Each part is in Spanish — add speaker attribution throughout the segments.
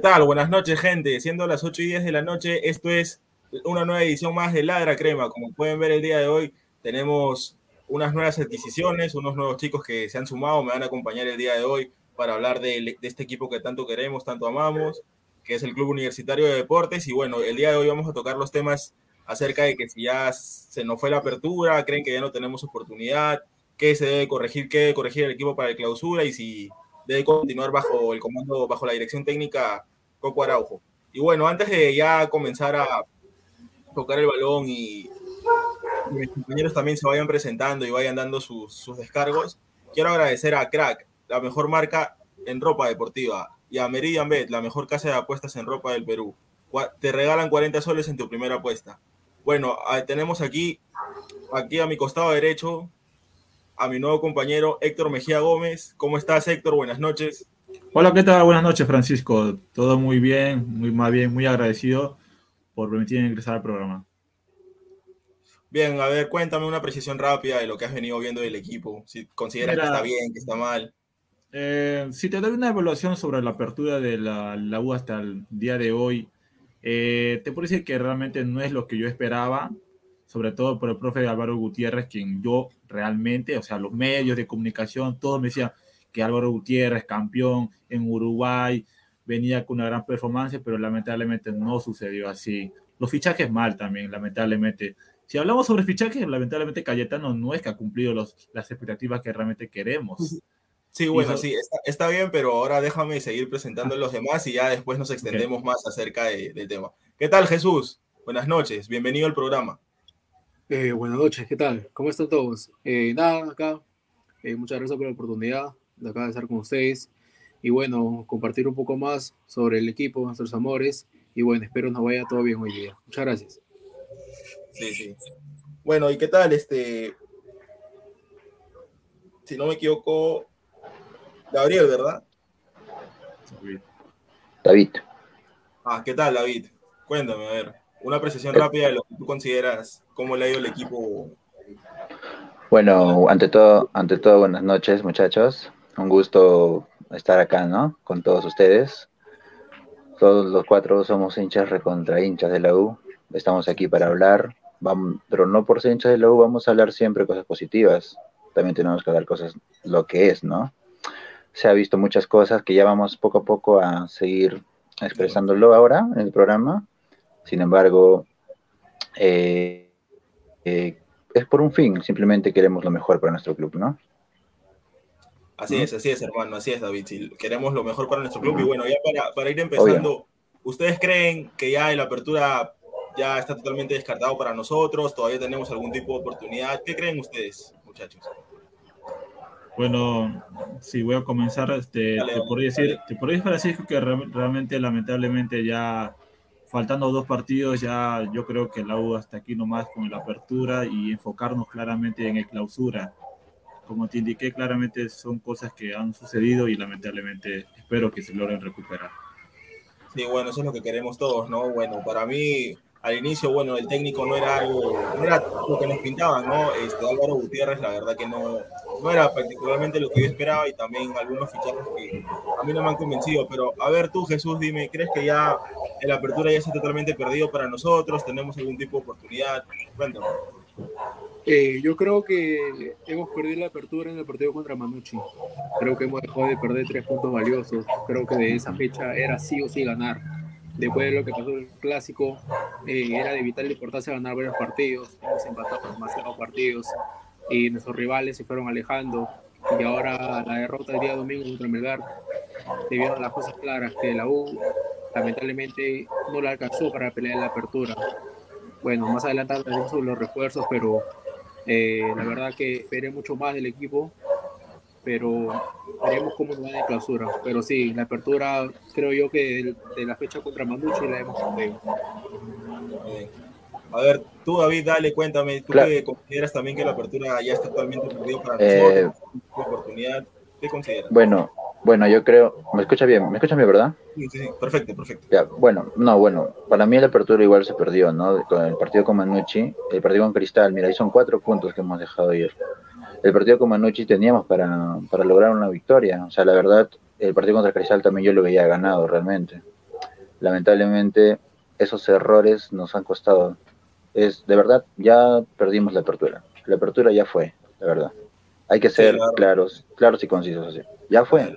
Speaker 1: Tal? Buenas noches, gente. Siendo las 8 y 10 de la noche, esto es una nueva edición más de Ladra Crema. Como pueden ver el día de hoy, tenemos unas nuevas adquisiciones, unos nuevos chicos que se han sumado, me van a acompañar el día de hoy para hablar de, de este equipo que tanto queremos, tanto amamos, que es el Club Universitario de Deportes. Y bueno, el día de hoy vamos a tocar los temas acerca de que si ya se nos fue la apertura, creen que ya no tenemos oportunidad, qué se debe corregir, qué debe corregir el equipo para la clausura y si debe continuar bajo el comando, bajo la dirección técnica Coco Araujo. Y bueno, antes de ya comenzar a tocar el balón y, mis compañeros también se vayan presentando y vayan dando sus, sus descargos, quiero agradecer a Crack, la mejor marca en ropa deportiva, y a Meridian Bet, la mejor casa de apuestas en ropa del Perú. Te regalan 40 soles en tu primera apuesta. Bueno, ah, tenemos aquí, aquí a mi costado derecho, a mi nuevo compañero Héctor Mejía Gómez. ¿Cómo estás, Héctor? Buenas noches.
Speaker 2: Hola, ¿qué tal? Buenas noches, Francisco. Todo muy bien, muy más bien, muy agradecido por permitirme ingresar al programa.
Speaker 1: Bien, a ver, cuéntame una precisión rápida de lo que has venido viendo del equipo. Si consideras
Speaker 2: Mira,
Speaker 1: que está bien, que está mal.
Speaker 2: Eh, si te doy una evaluación sobre la apertura de la, la U hasta el día de hoy, eh, te puedo decir que realmente no es lo que yo esperaba, sobre todo por el profe Álvaro Gutiérrez, quien yo realmente, o sea, los medios de comunicación, todos me decían que Álvaro Gutiérrez, campeón en Uruguay, venía con una gran performance, pero lamentablemente no sucedió así. Los fichajes mal también, lamentablemente. Si hablamos sobre fichajes, lamentablemente Cayetano no es que ha cumplido los, las expectativas que realmente queremos.
Speaker 1: Sí, bueno, sí, está, está bien, pero ahora déjame seguir presentando a los demás y ya después nos extendemos más acerca de- del tema. ¿Qué tal, Jesús? Buenas noches, bienvenido al programa.
Speaker 3: Eh, buenas noches, ¿qué tal? ¿Cómo están todos? Eh, nada, acá, eh, muchas gracias por la oportunidad de acá de estar con ustedes y bueno, compartir un poco más sobre el equipo, nuestros amores y bueno, espero nos vaya todo bien hoy día. Muchas gracias.
Speaker 1: Sí, sí. Bueno, ¿y qué tal? Este, si no me equivoco, Gabriel, ¿verdad?
Speaker 4: David.
Speaker 1: Ah, ¿qué tal, David? Cuéntame, a ver, una apreciación rápida de lo que tú consideras, cómo le ha ido el equipo.
Speaker 4: Bueno, ante todo, ante todo, buenas noches, muchachos. Un gusto estar acá, ¿no? Con todos ustedes. Todos los cuatro somos hinchas recontra hinchas de la U. Estamos aquí para hablar, vamos, pero no por ser hinchas de la U vamos a hablar siempre cosas positivas. También tenemos que hablar cosas lo que es, ¿no? Se ha visto muchas cosas que ya vamos poco a poco a seguir expresándolo ahora en el programa. Sin embargo, eh, eh, es por un fin, simplemente queremos lo mejor para nuestro club, ¿no?
Speaker 1: Así es, así es, hermano, así es, David. queremos lo mejor para nuestro club. Y bueno, ya para, ir empezando, ¿ustedes creen que ya la apertura ya está totalmente descartado para nosotros? ¿Todavía tenemos algún tipo de oportunidad? ¿Qué creen ustedes, muchachos?
Speaker 2: Bueno, sí, voy a comenzar. Este, te, podría decir, te podría decir, Francisco, que realmente, lamentablemente, ya faltando dos partidos, ya yo creo que la U hasta aquí nomás con la apertura y enfocarnos claramente en el clausura como te indiqué, claramente son cosas que han sucedido y lamentablemente espero que se logren recuperar.
Speaker 1: Sí, bueno, eso es lo que queremos todos, ¿no? Bueno, para mí, al inicio, bueno, el técnico no era algo, no era lo que nos pintaban, ¿no? Este, Álvaro Gutiérrez, la verdad que no, no era particularmente lo que yo esperaba y también algunos fichajes que a mí no me han convencido, pero a ver tú, Jesús, dime, ¿crees que ya la apertura ya está totalmente perdido para nosotros? ¿Tenemos algún tipo de oportunidad? Cuéntame.
Speaker 3: Eh, yo creo que hemos perdido la apertura en el partido contra Manucci. Creo que hemos dejado de perder tres puntos valiosos. Creo que de esa fecha era sí o sí ganar. Después de lo que pasó en el clásico, eh, era de vital importancia ganar varios partidos. Hemos empatado demasiados partidos y nuestros rivales se fueron alejando. Y ahora la derrota del día domingo contra Melgar, debido a las cosas claras que la U lamentablemente no la alcanzó para pelear en la apertura. Bueno, más adelante hablaremos sobre los refuerzos, pero eh, la verdad que veré mucho más del equipo, pero veremos cómo nos va de clausura. Pero sí, la apertura creo yo que de, la fecha contra Manucci la hemos perdido.
Speaker 1: A ver, tú David, dale, cuéntame, ¿tú consideras también que la apertura ya está totalmente perdida para eh, nosotros? oportunidad? ¿Qué consideras?
Speaker 4: Bueno, bueno, yo creo, ¿me escucha bien? ¿Me escucha bien, verdad?
Speaker 1: Sí, sí, perfecto, perfecto.
Speaker 4: Ya, bueno, no, bueno, para mí la apertura igual se perdió, ¿no? Con el partido con Manucci, el partido con Cristal, mira, ahí son cuatro puntos que hemos dejado ayer. El partido con Manucci teníamos para, para lograr una victoria, o sea, la verdad, el partido contra Cristal también yo lo veía ganado realmente. Lamentablemente, esos errores nos han costado. Es, de verdad, ya perdimos la apertura. La apertura ya fue, de verdad. Hay que ser claros, claros y concisos así. Ya fue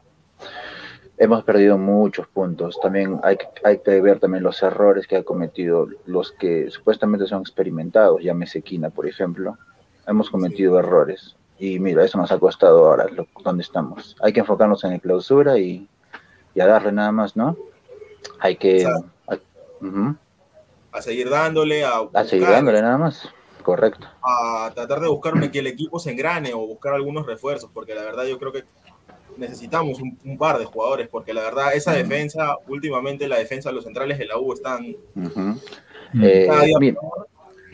Speaker 4: hemos perdido muchos puntos. También hay, hay que ver también los errores que ha cometido los que supuestamente son experimentados, llámese Quina, por ejemplo. Hemos cometido errores. Y mira, eso nos ha costado ahora donde estamos. Hay que enfocarnos en la clausura y, y a darle nada más, ¿no? Hay que...
Speaker 1: a, seguir dándole, a...
Speaker 4: a seguir dándole nada más. Correcto.
Speaker 1: A tratar de buscar que el equipo se engrane o buscar algunos refuerzos, porque la verdad yo creo que necesitamos un, par de jugadores, porque la verdad, esa defensa, últimamente la defensa de los centrales de la U están.
Speaker 4: Eh,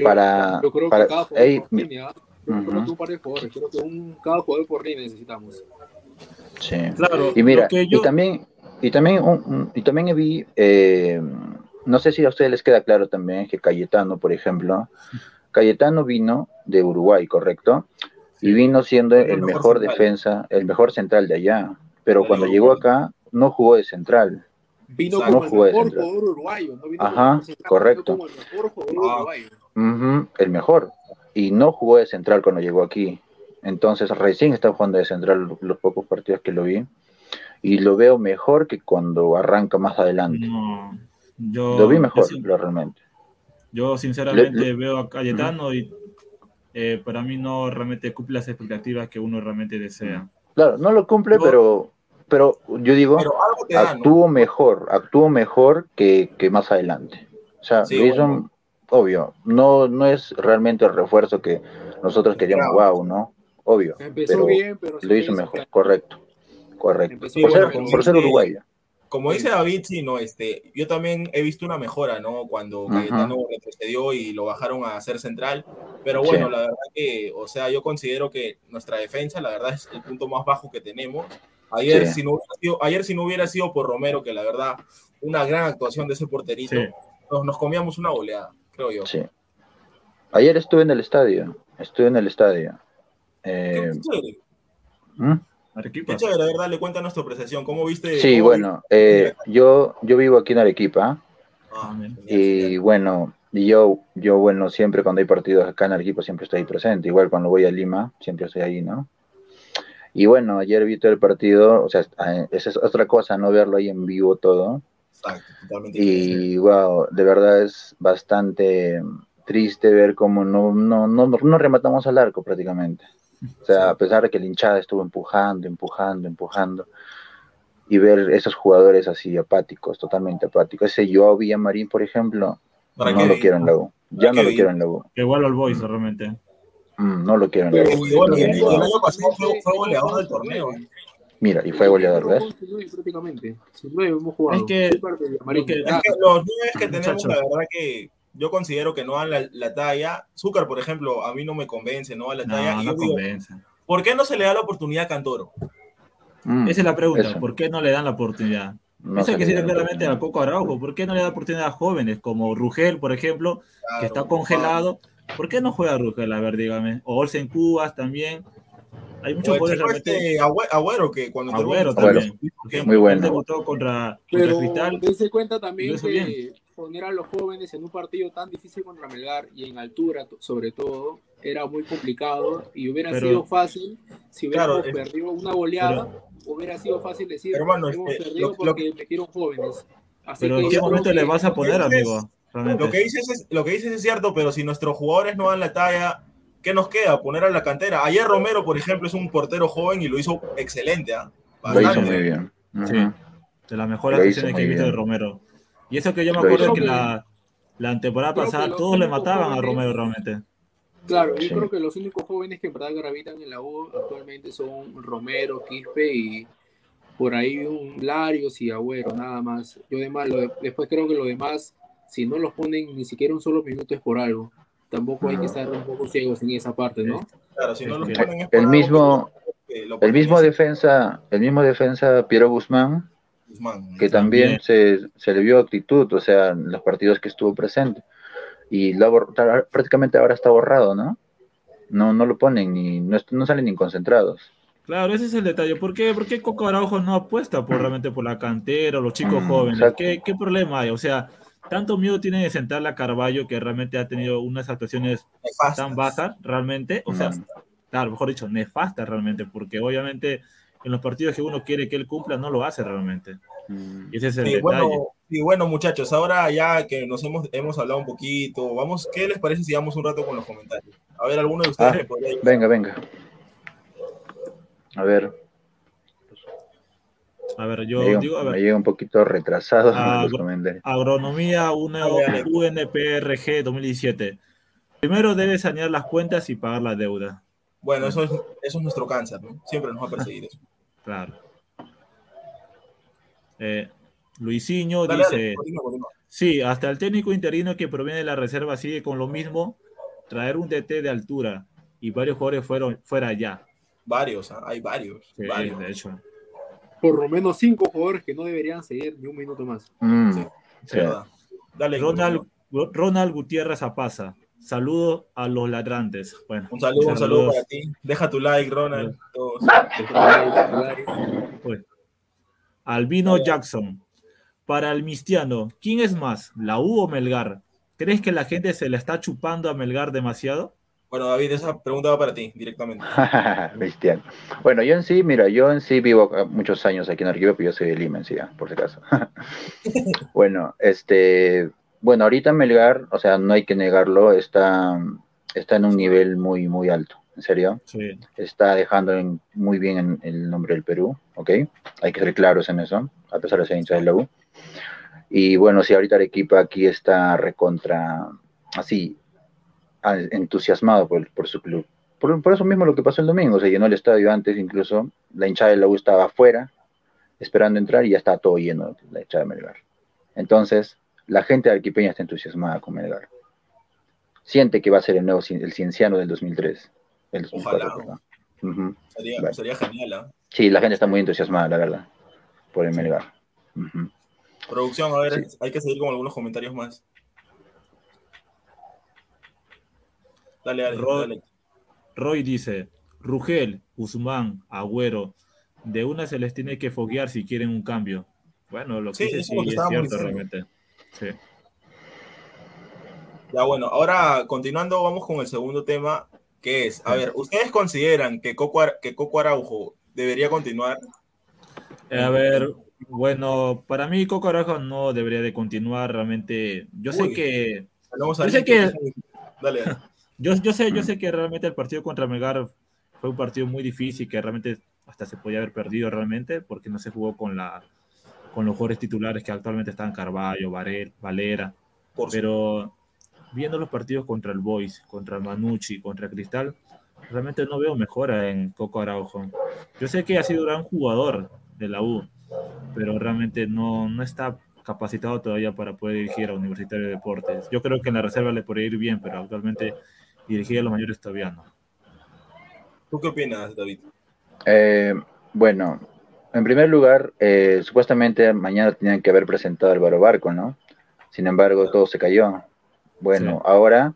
Speaker 4: para,
Speaker 3: yo, creo que cada jugador por línea, un par de jugadores, creo que un, cada jugador por línea necesitamos.
Speaker 4: Sí, claro. Y mira, y también, y también, y también vi, eh, no sé si a ustedes les queda claro también que Cayetano, por ejemplo, Cayetano vino de Uruguay, ¿correcto? y vino siendo el mejor defensa, el mejor central de allá. Pero cuando llegó acá, no jugó de central.
Speaker 3: Vino como el mejor jugador uruguayo. No vino
Speaker 4: Ajá, correcto. Como el mejor jugador ah. el mejor. Y no jugó de central cuando llegó aquí. Entonces recién está jugando de central los pocos partidos que lo vi. Y lo veo mejor que cuando arranca más adelante. yo, lo vi mejor, realmente.
Speaker 2: Yo sinceramente veo a Cayetano y eh, para mí no realmente cumple las expectativas que uno realmente desea.
Speaker 4: Claro, no lo cumple, pero, pero yo digo, actuó mejor, actuó mejor que, que, más adelante. O sea, obvio, no, no es realmente el refuerzo que nosotros queríamos, wow, ¿no? Obvio. pero, lo hizo mejor, correcto, correcto. por, ser, por ser uruguayo
Speaker 1: como dice David, sí, no, este, yo también he visto una mejora, ¿no? Cuando Cayetano retrocedió y lo bajaron a ser central, pero bueno, la verdad que, o sea, yo considero que nuestra defensa, la verdad, es el punto más bajo que tenemos. Ayer, si no hubiera sido, ayer si no hubiera sido por Romero, que la verdad, una gran actuación de ese porterito, nos, comíamos una goleada, creo yo.
Speaker 4: Sí. Ayer estuve en el estadio, estuve en el estadio. Eh,
Speaker 1: Arequipa. Qué chévere, verdad, le cuenta nuestra apreciación. ¿Cómo viste?
Speaker 4: Sí, bueno, eh, yo, yo vivo aquí en Arequipa. Ah, y bueno, Y yo, yo, bueno, siempre cuando hay partidos acá en el equipo siempre estoy presente. Igual cuando voy a Lima, siempre estoy ahí, ¿no? Y bueno, ayer vi todo el partido, o sea, ah, esa es otra cosa, no verlo ahí en vivo todo.
Speaker 1: Exacto, totalmente.
Speaker 4: Y wow, de verdad es bastante triste ver cómo no, no, no, no rematamos al arco prácticamente. O sea, a pesar de que el hinchada estuvo empujando, empujando, empujando, y ver esos jugadores así apáticos, totalmente apáticos. Ese Joao Villamarín, por ejemplo,
Speaker 1: ¿Para
Speaker 4: no lo quiero en la U. Ya
Speaker 1: ¿Para
Speaker 4: no lo quiero en la U.
Speaker 2: Que vuelva al Boys realmente.
Speaker 4: Mm, no lo quiero en la
Speaker 3: Pero-
Speaker 4: U.
Speaker 1: El, y el año pasado fue, fue goleador del torneo.
Speaker 4: Mira, y fue goleador,
Speaker 3: nueve, prácticamente. Sin nueve hemos jugado.
Speaker 2: Es que- lo que-
Speaker 1: Es que los nueve que tenemos,
Speaker 2: Muchachos.
Speaker 1: la verdad que yo considero que no dan la, la talla. Zúcar, por ejemplo, a mí no me convence, no da la talla.
Speaker 2: No,
Speaker 1: y
Speaker 2: no
Speaker 1: yo digo,
Speaker 2: convence.
Speaker 1: ¿por qué no se le da la oportunidad a Cantoro?
Speaker 4: Mm,
Speaker 2: Esa es la pregunta,
Speaker 4: eso.
Speaker 2: ¿por qué no le dan la oportunidad?
Speaker 4: no
Speaker 2: Eso que
Speaker 4: la
Speaker 2: claramente a Coco Araujo, ¿por qué no le da oportunidad a jóvenes como Rugel, por ejemplo,
Speaker 1: Claro,
Speaker 2: que está congelado? ¿Por qué no juega Rugel? A ver, dígame. O Olsen Cubas también. Hay muchos jugadores realmente.
Speaker 1: este Agüe- Agüero, que cuando
Speaker 2: Agüero
Speaker 4: Agüero.
Speaker 2: también. ejemplo.
Speaker 4: Muy bueno.
Speaker 2: Debutó contra, contra
Speaker 3: Pero
Speaker 2: Cristal.
Speaker 3: dense cuenta
Speaker 2: Lo
Speaker 3: también que
Speaker 2: bien.
Speaker 3: poner a los jóvenes en un partido tan difícil contra Melgar y en altura, sobre todo, era muy complicado y hubiera
Speaker 2: Pero-
Speaker 3: sido fácil si hubiéramos
Speaker 1: Claro,
Speaker 3: perdido una goleada. hubiera sido fácil decir
Speaker 1: Hermano,
Speaker 3: hemos
Speaker 1: este,
Speaker 3: perdido
Speaker 1: lo- lo-
Speaker 3: porque metieron jóvenes. Así
Speaker 2: Pero
Speaker 3: que
Speaker 2: ¿en qué momento
Speaker 3: que-
Speaker 2: le vas a poner, amigo? Realmente.
Speaker 1: Lo que dices es, lo que dices es cierto, pero si nuestros jugadores no dan la talla, ¿qué nos queda? Poner a la cantera. Ayer Romero, por ejemplo, es un portero joven y lo hizo excelente. ¿ah?
Speaker 4: Lo hizo muy bien. Ujú.
Speaker 2: Sí, de las mejores acciones que he visto de. Romero. Y eso que yo me
Speaker 4: Lo
Speaker 2: acuerdo que la, la temporada
Speaker 3: Creo
Speaker 2: pasada
Speaker 3: los
Speaker 2: todos le mataban a
Speaker 3: jóvenes-
Speaker 2: Romero realmente.
Speaker 3: Claro, yo
Speaker 4: Sí.
Speaker 3: creo que los únicos jóvenes que en verdad gravitan en la U actualmente son Romero, Quispe y por ahí un Larios y Agüero, nada más. Yo demás, lo de- después creo que lo demás, si no los ponen ni siquiera un solo minuto es por algo. Tampoco hay que estar un poco ciegos en esa parte, ¿no?
Speaker 1: Claro, si no lo
Speaker 2: El-
Speaker 1: ponen
Speaker 4: mismo, el mismo defensa, el mismo defensa Piero Guzmán,
Speaker 1: Guzmán.
Speaker 4: que también se, se le vio actitud, o sea, en los partidos que estuvo presente. Y lo prácticamente ahora está borrado, ¿no? No, no lo ponen ni, no, no salen ni concentrados.
Speaker 2: Claro, ese es el detalle. ¿Por qué, por qué Coco Araujo no apuesta por realmente por la cantera o los chicos
Speaker 4: Mm,
Speaker 2: jóvenes? ¿Qué, qué problema hay? O sea, tanto miedo tiene de sentarle a Carballo que realmente ha tenido unas actuaciones
Speaker 1: Nefastas.
Speaker 2: tan bajas, realmente. O sea, claro, mejor dicho, nefastas realmente, porque obviamente en los partidos que uno quiere que él cumpla, no lo hace realmente.
Speaker 4: Mm.
Speaker 2: Y ese es el
Speaker 1: Sí,
Speaker 2: detalle.
Speaker 1: bueno, y bueno, muchachos, ahora ya que nos hemos, hemos hablado un poquito, vamos, ¿qué les parece si vamos un rato con los comentarios? A ver, alguno de ustedes
Speaker 4: Ah,
Speaker 1: me podría ayudar?
Speaker 4: Venga, venga. A ver,
Speaker 2: A ver, yo
Speaker 4: me llega,
Speaker 2: digo, a
Speaker 4: me
Speaker 2: ver,
Speaker 4: llega un poquito retrasado.
Speaker 2: Agronomía una. UNPRG 2017. Primero debes sanear las cuentas y pagar la deuda.
Speaker 1: Bueno, eso es, eso es nuestro cáncer, ¿no? Siempre nos va a perseguir eso.
Speaker 2: Claro. Eh, Luisinho
Speaker 1: Dale, dale,
Speaker 2: dice,
Speaker 1: continúa, continúa.
Speaker 2: sí, hasta el técnico interino que proviene de la reserva sigue con lo mismo, traer un DT de altura y varios jugadores fueron fuera ya.
Speaker 1: Varios, ¿ah? hay varios,
Speaker 2: Sí,
Speaker 1: varios.
Speaker 2: de hecho.
Speaker 3: Por lo menos cinco jugadores que no deberían seguir ni un minuto más.
Speaker 4: Mm,
Speaker 1: Sí.
Speaker 2: Sí.
Speaker 1: ¿verdad? Dale,
Speaker 2: Ronald. Ronald Gutiérrez Apaza. Saludos a los ladrantes. Bueno,
Speaker 1: un saludo, un saludo para ti. Deja tu like, Ronald. Todos.
Speaker 2: Albino Jackson. Para el Mistiano, ¿quién es más, la U o Melgar? ¿Crees que la gente se le está chupando a Melgar demasiado?
Speaker 1: Bueno, David, esa pregunta va para ti directamente.
Speaker 4: Cristiano. Bueno, yo en sí, mira, yo en sí vivo acá muchos años aquí en Arequipa, pero yo soy de Lima en sí, ah, por si acaso. bueno, este, bueno, ahorita Melgar, o sea, no hay que negarlo, está, está en un nivel muy, muy alto, en serio.
Speaker 2: Sí.
Speaker 4: Está dejando en- muy bien en el nombre del Perú, ¿ok? Hay que ser claros en eso, a pesar de ser hincha de la U. Y bueno, sí, ahorita Arequipa aquí está recontra, así, entusiasmado por, por su club. Por, por eso mismo lo que pasó el domingo, se llenó el estadio antes, incluso la hinchada de la U estaba afuera, esperando entrar y ya estaba todo lleno, la hinchada de Melgar. Entonces, la gente arequipeña está entusiasmada con Melgar. Siente que va a ser el nuevo el cienciano del 2003. El 2004,
Speaker 1: Ojalá. Sería,
Speaker 4: Vale.
Speaker 1: sería genial, ¿ah?
Speaker 4: Sí, la gente está muy entusiasmada, la verdad, por el Melgar.
Speaker 1: Producción, a ver,
Speaker 4: Sí.
Speaker 1: hay que seguir con algunos comentarios más. Dale, dale, dale.
Speaker 2: Roy dice, Rugel, Guzmán, Agüero, de una se les tiene que foguear si quieren un cambio. Bueno, lo que
Speaker 1: Sí,
Speaker 2: dice
Speaker 1: eso
Speaker 2: sí
Speaker 1: es
Speaker 2: cierto
Speaker 1: diciendo.
Speaker 2: realmente. Sí.
Speaker 1: Ya bueno, ahora continuando, vamos con el segundo tema, que es, a ver, ¿ustedes consideran que Coco, que Coco Araujo debería continuar?
Speaker 2: Eh, A ver, bueno, para mí Coco Araujo no debería de continuar realmente. Yo sé que, Yo sé que-
Speaker 1: dale.
Speaker 2: yo, yo sé, yo sé que realmente el partido contra Melgar fue un partido muy difícil, que realmente hasta se podía haber perdido realmente, porque no se jugó con la con los jugadores titulares que actualmente están Carballo, Varel, Valera.
Speaker 1: Por
Speaker 2: Pero viendo los partidos contra el Boys, contra Manucci, contra Cristal, realmente no veo mejora en Coco Araujo. Yo sé que ha sido un gran jugador de la U, pero realmente no, no está capacitado todavía para poder dirigir a Universitario de Deportes. Yo creo que en la reserva le podría ir bien, pero actualmente dirigir a los mayores todavía no.
Speaker 1: ¿Tú qué opinas, David?
Speaker 4: Eh, bueno, en primer lugar, eh, supuestamente mañana tenían que haber presentado Álvaro Barco, ¿no? Sin embargo, todo se cayó. Bueno,
Speaker 2: Sí.
Speaker 4: ahora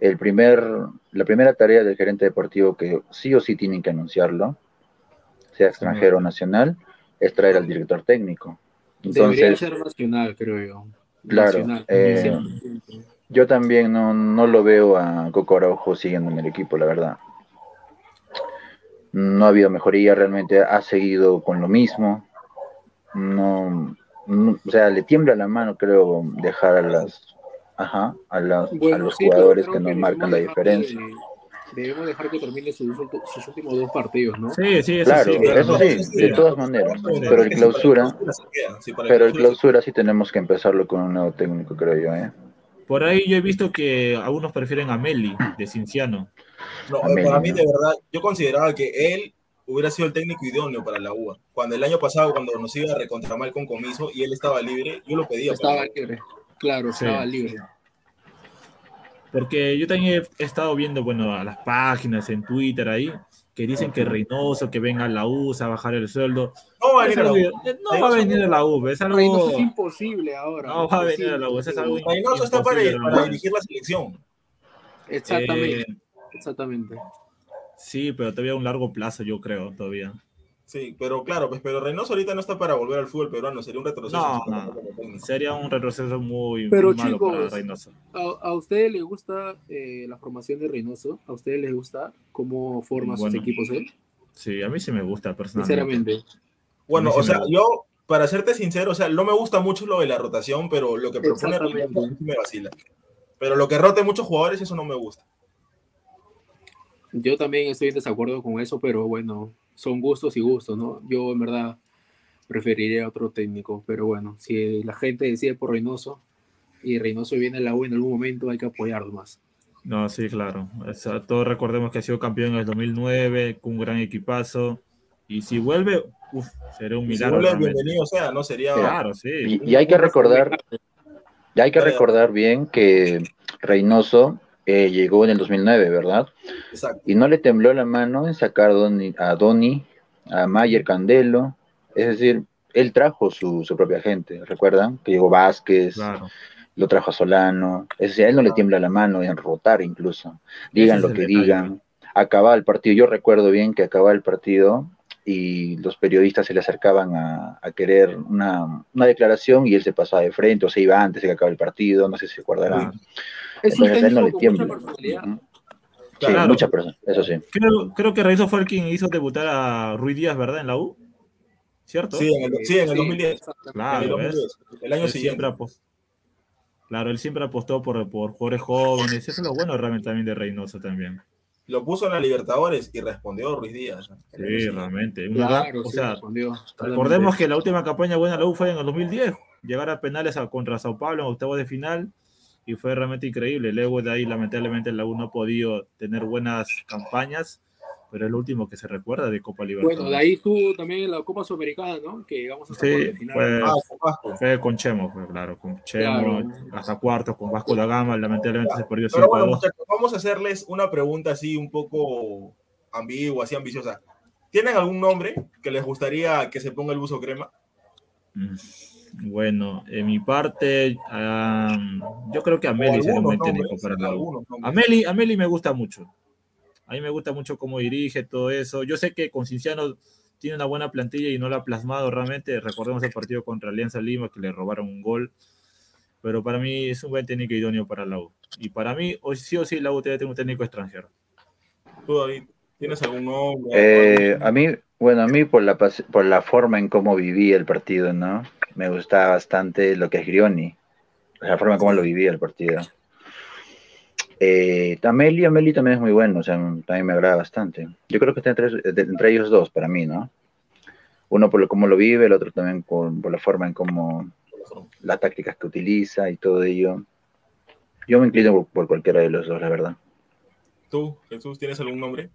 Speaker 4: el primer, la primera tarea del gerente deportivo que sí o sí tienen que anunciarlo, sea extranjero o nacional, es traer al director técnico.
Speaker 3: Debería
Speaker 4: Entonces,
Speaker 3: ser nacional, creo yo.
Speaker 4: Claro,
Speaker 3: Nacional.
Speaker 4: eh,
Speaker 3: 100%.
Speaker 4: Yo también no, no lo veo a Coco Araujo siguiendo en el equipo, la verdad. No ha habido mejoría, realmente ha seguido con lo mismo. No, no- o sea, le tiembla la mano, creo, dejar a las, ajá, a, las- a los
Speaker 3: sí,
Speaker 4: jugadores que nos marcan la diferencia.
Speaker 3: debemos dejar que termine sus, últimos dos partidos, ¿no?
Speaker 2: Sí, sí, eso
Speaker 4: Claro,
Speaker 2: sí.
Speaker 4: eso
Speaker 2: no-
Speaker 4: sí, de todas maneras. Pero el
Speaker 1: Sí,
Speaker 4: clausura,
Speaker 1: sí,
Speaker 4: pero el
Speaker 1: clausura
Speaker 4: sí tenemos que empezarlo con un nuevo técnico, creo yo, ¿eh?
Speaker 2: Por ahí yo he visto que algunos prefieren a Meli de Cinciano.
Speaker 1: No,
Speaker 4: Amén,
Speaker 1: para mí,
Speaker 4: ¿no?
Speaker 1: de verdad, yo consideraba que él hubiera sido el técnico idóneo para la UA. Cuando el año pasado, cuando nos iba a recontra mal con comiso y él estaba libre, yo lo pedía.
Speaker 3: Estaba
Speaker 1: para-
Speaker 3: libre. Claro,
Speaker 2: Sí.
Speaker 3: estaba libre.
Speaker 2: Porque yo también he estado viendo, bueno, a las páginas en Twitter ahí, que dicen que Reynoso, que venga a la U, a bajar el sueldo.
Speaker 1: No va a venir a la U.
Speaker 2: no va a venir a la U, es algo...
Speaker 3: Reynoso es imposible ahora.
Speaker 2: No va a venir a la U, es algo
Speaker 1: Reynoso está para, para dirigir la selección.
Speaker 3: Exactamente,
Speaker 2: Eh,
Speaker 3: exactamente.
Speaker 2: sí, pero todavía a un largo plazo, yo creo, todavía.
Speaker 1: Sí, pero claro, pues, pero Reynoso ahorita no está para volver al fútbol peruano, sería un retroceso.
Speaker 2: No, no. Sería un retroceso muy,
Speaker 3: Pero,
Speaker 2: muy malo
Speaker 3: chicos,
Speaker 2: para Reynoso.
Speaker 3: ¿A, a ustedes les gusta eh, la formación de Reynoso? ¿A ustedes les gusta cómo forma sus
Speaker 2: Bueno.
Speaker 3: equipos él?
Speaker 2: Sí, a mí sí me gusta personalmente.
Speaker 3: Sinceramente.
Speaker 1: Bueno,
Speaker 2: sí
Speaker 1: o sea,
Speaker 2: gusta.
Speaker 1: yo, para serte sincero, o sea, no me gusta mucho lo de la rotación, pero lo que propone. Reynoso me vacila. Pero lo que rote muchos jugadores, eso no me gusta.
Speaker 3: Yo también estoy en desacuerdo con eso, pero bueno, son gustos y gustos, ¿no? Yo en verdad preferiría a otro técnico, pero bueno, si la gente decide por Reynoso y Reynoso viene a la U en algún momento, hay que apoyarlo más.
Speaker 2: No, sí, claro. O sea, todos recordemos que ha sido campeón en el 2009, con un gran equipazo. Y si vuelve, uf, sería un
Speaker 1: Y si
Speaker 2: milagro.
Speaker 1: vuelve, bienvenido sea, ¿no? Sería.
Speaker 2: Claro, sí.
Speaker 4: Y, y hay que recordar, y hay que recordar bien que Reynoso eh, llegó en el 2009, ¿verdad?
Speaker 1: Exacto.
Speaker 4: Y no le tembló la mano en sacar a Doni, a, Mayer Candelo. Es decir, él trajo su, su propia gente, ¿recuerdan? Que llegó Vázquez,
Speaker 2: Claro.
Speaker 4: lo trajo a Solano. Es decir, a él no le tiembla la mano en rotar incluso. Digan
Speaker 2: Ese
Speaker 4: lo que
Speaker 2: detalle,
Speaker 4: digan. Acababa el partido, yo recuerdo bien que acababa el partido y los periodistas se le acercaban a, a querer una, una declaración y él se pasaba de frente o se iba antes de que acabe el partido, no sé si se acordarán.
Speaker 3: Es un
Speaker 4: Entonces él no le tiembla. Sí,
Speaker 2: Claro.
Speaker 4: mucha persona, eso sí.
Speaker 2: Creo, creo que Reynoso fue el quien hizo debutar a Ruiz Díaz, ¿verdad? En la U. ¿Cierto?
Speaker 1: Sí, en el, sí, en el 2010.
Speaker 3: exactamente.
Speaker 1: En el
Speaker 2: Claro,
Speaker 1: 2010,
Speaker 2: ¿ves?
Speaker 1: El año
Speaker 2: Él
Speaker 1: siguiente.
Speaker 2: siempre apostó. Claro, él siempre apostó por, por jugadores jóvenes. Eso es lo bueno realmente también de Reynoso también.
Speaker 1: Lo puso en la Libertadores y respondió Ruiz Díaz.
Speaker 2: Sí, realmente. Un
Speaker 3: Claro,
Speaker 2: lugar- o
Speaker 3: sí,
Speaker 2: sea,
Speaker 3: respondió.
Speaker 2: recordemos que la última campaña buena de la U fue en el 2010. Llegar a penales a- contra Sao Paulo en octavos de final y fue realmente increíble. Luego de ahí, lamentablemente, la U no ha podido tener buenas campañas, pero es lo último que se recuerda de Copa Libertadores.
Speaker 3: Bueno, de ahí estuvo también la Copa Sudamericana, ¿no? Que llegamos hasta
Speaker 2: Sí,
Speaker 3: final.
Speaker 2: fue,
Speaker 1: Ah, con Vasco.
Speaker 2: fue con Chemo, fue, claro, con Chemo,
Speaker 3: Claro.
Speaker 2: hasta cuartos, con Vasco da Gama, lamentablemente se perdió
Speaker 1: Pero
Speaker 2: 5
Speaker 1: bueno,
Speaker 2: 2.
Speaker 1: muchachos, vamos a hacerles una pregunta así un poco ambigua, así ambiciosa. ¿Tienen algún nombre que les gustaría que se ponga el buzo crema?
Speaker 2: Mm, Bueno, en mi parte, am, yo creo que Ameli sería un buen técnico para la U. Ameli, Ameli me gusta mucho. A mí me gusta mucho cómo dirige todo eso. Yo sé que con Cinciano tiene una buena plantilla y no la ha plasmado realmente. Recordemos el partido contra Alianza Lima que le robaron un gol. Pero para mí es un buen técnico idóneo para la U. Y para mí, hoy sí o sí la U debe tener un técnico extranjero.
Speaker 1: ¿Tú, David, tienes algún nombre?
Speaker 4: Eh, a mí, bueno, a mí por la, por la forma en cómo viví el partido, ¿no? Me gustaba bastante lo que es Grioni, la forma en cómo lo vivía el partido. Eh, Ameli, Ameli también es muy bueno, o sea, también me agrada bastante. Yo creo que está entre, entre ellos dos para mí, ¿no? Uno por lo, cómo lo vive, el otro también con- por la forma en cómo, las tácticas que utiliza y todo ello. Yo me inclino por, por cualquiera de los dos, la verdad.
Speaker 1: ¿Tú, Jesús, tienes algún nombre?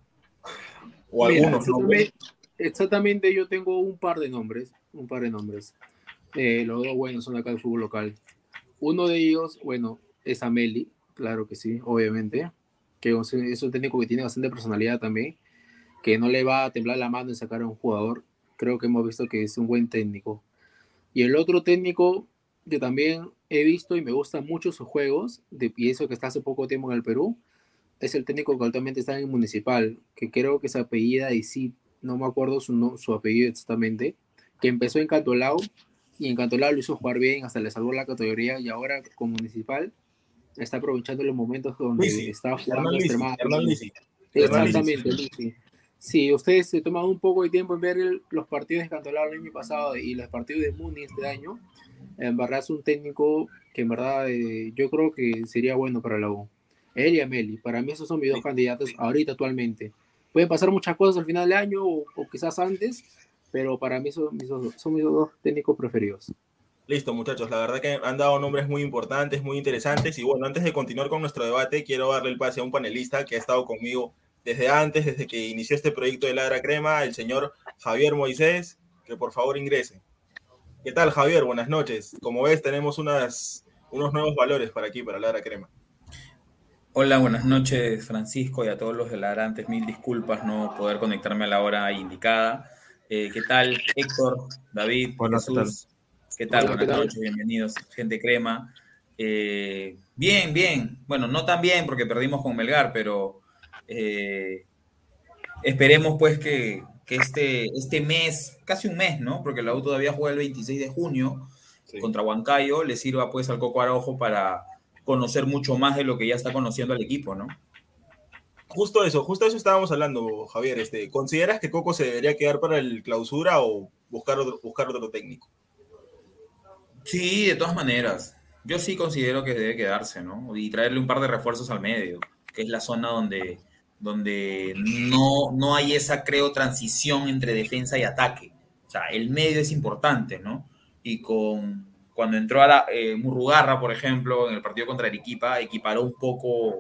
Speaker 1: O
Speaker 3: Mira,
Speaker 1: algunos nombres.
Speaker 3: exactamente, exactamente yo tengo un par de nombres, un par de nombres. Eh, los dos buenos son acá del fútbol local. Uno de ellos, bueno, es Ameli, claro que sí, obviamente, que es un- técnico que tiene bastante personalidad también, que no le va a temblar la mano en sacar a un jugador. Creo que hemos visto que es un buen técnico. Y el otro técnico que también he visto y me gustan mucho sus juegos, de, y eso que está hace poco tiempo en el Perú, es el técnico que actualmente está en el Municipal, que creo que se apellida, y sí, no me acuerdo su, su apellido exactamente, que empezó en Cantolao y en Cantolao lo hizo jugar bien, hasta le salvó la categoría y ahora con Municipal está aprovechando los momentos donde está jugando
Speaker 1: Lisi.
Speaker 3: Exactamente, Lisi. Si ustedes se toman un poco de tiempo en ver el- los partidos de Cantolao el año pasado y los partidos de Muni este año, en verdad es un técnico que en verdad eh, yo creo que sería bueno para la U. Él y Ameli, para mí esos son mis dos candidatos ahorita actualmente. Pueden pasar muchas cosas al final del año o, o quizás antes, pero para mí son mis, dos, son mis dos técnicos preferidos.
Speaker 1: Listo, muchachos. La verdad que han dado nombres muy importantes, muy interesantes. Y bueno, antes de continuar con nuestro debate, quiero darle el pase a un panelista que ha estado conmigo desde antes, desde que inició este proyecto de Ladra Crema, el señor Javier Moisés, que por favor ingrese. ¿Qué tal, Javier? Buenas noches. Como ves, tenemos unas, unos nuevos valores para aquí, para Ladra Crema.
Speaker 5: Hola, buenas noches Francisco y a todos los ladrantes. Mil disculpas no poder conectarme a la hora indicada. Eh, ¿Qué tal Héctor, David,
Speaker 2: Hola, ¿qué
Speaker 5: Jesús? ¿Qué tal?
Speaker 3: Hola, ¿qué
Speaker 5: buenas
Speaker 3: tal?
Speaker 5: noches, bienvenidos, gente crema. Eh, bien, bien. Bueno, no tan bien porque perdimos con Melgar, pero eh, esperemos pues que, que este, este mes, casi un mes, ¿no? Porque la U todavía juega el 26 de junio
Speaker 1: Sí.
Speaker 5: contra Huancayo, le sirva pues al Coco Araujo para conocer mucho más de lo que ya está conociendo al equipo, ¿no?
Speaker 1: Justo eso, justo eso estábamos hablando, Javier. Este, ¿Consideras que Coco se debería quedar para el clausura o buscar otro, buscar otro técnico?
Speaker 5: Sí, de todas maneras. Yo sí considero que debe quedarse, ¿no? Y traerle un par de refuerzos al medio, que es la zona donde, donde no, no hay esa, creo, transición entre defensa y ataque. O sea, el medio es importante, ¿no? Y con cuando entró a la, eh, Murrugarra, por ejemplo, en el partido contra Arequipa, equiparó un poco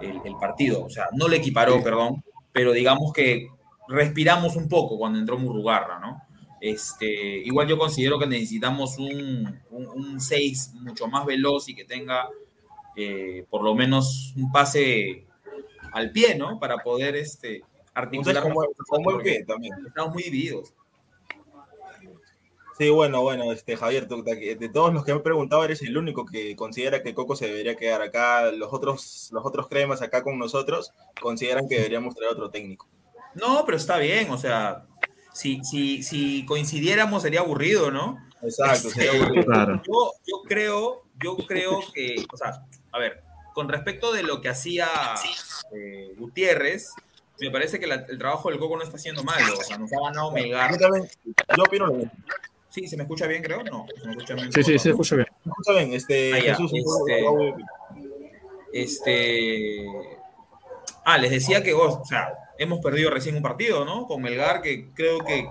Speaker 5: el, el partido. O sea, no le equiparó, perdón, pero digamos que respiramos un poco cuando entró Murrugarra, ¿no? Este, igual yo considero que necesitamos un, un, un 6 mucho más veloz y que tenga eh, por lo menos un pase al pie, ¿no? Para poder este, articular.
Speaker 1: Entonces, como, como el pie también.
Speaker 5: Estamos muy divididos.
Speaker 1: Sí, bueno, bueno, este Javier, tú, de todos los que me he preguntado, eres el único que considera que Coco se debería quedar acá. Los otros, los otros cremas acá con nosotros consideran que deberíamos traer otro técnico.
Speaker 5: No, pero está bien, o sea, si, si, si coincidiéramos sería aburrido, ¿no?
Speaker 1: Exacto, sería
Speaker 5: Este,
Speaker 1: aburrido.
Speaker 2: Claro.
Speaker 5: Yo, yo creo, yo creo que, o sea, a ver, con respecto de lo que hacía eh, Gutiérrez, me parece que la- el trabajo del Coco no está haciendo malo. O sea, nos ha ganado Melgar.
Speaker 1: Yo también, yo opino lo mismo.
Speaker 5: Sí, ¿se me escucha bien, creo? No, se me escucha bien.
Speaker 2: Sí, sí, se escucha bien.
Speaker 1: Escucha bien, este,
Speaker 5: Ah, ya,
Speaker 1: Jesús,
Speaker 5: este- Este. Ah, les decía que, oh, o sea, hemos perdido recién un partido, ¿no? Con Melgar, que creo que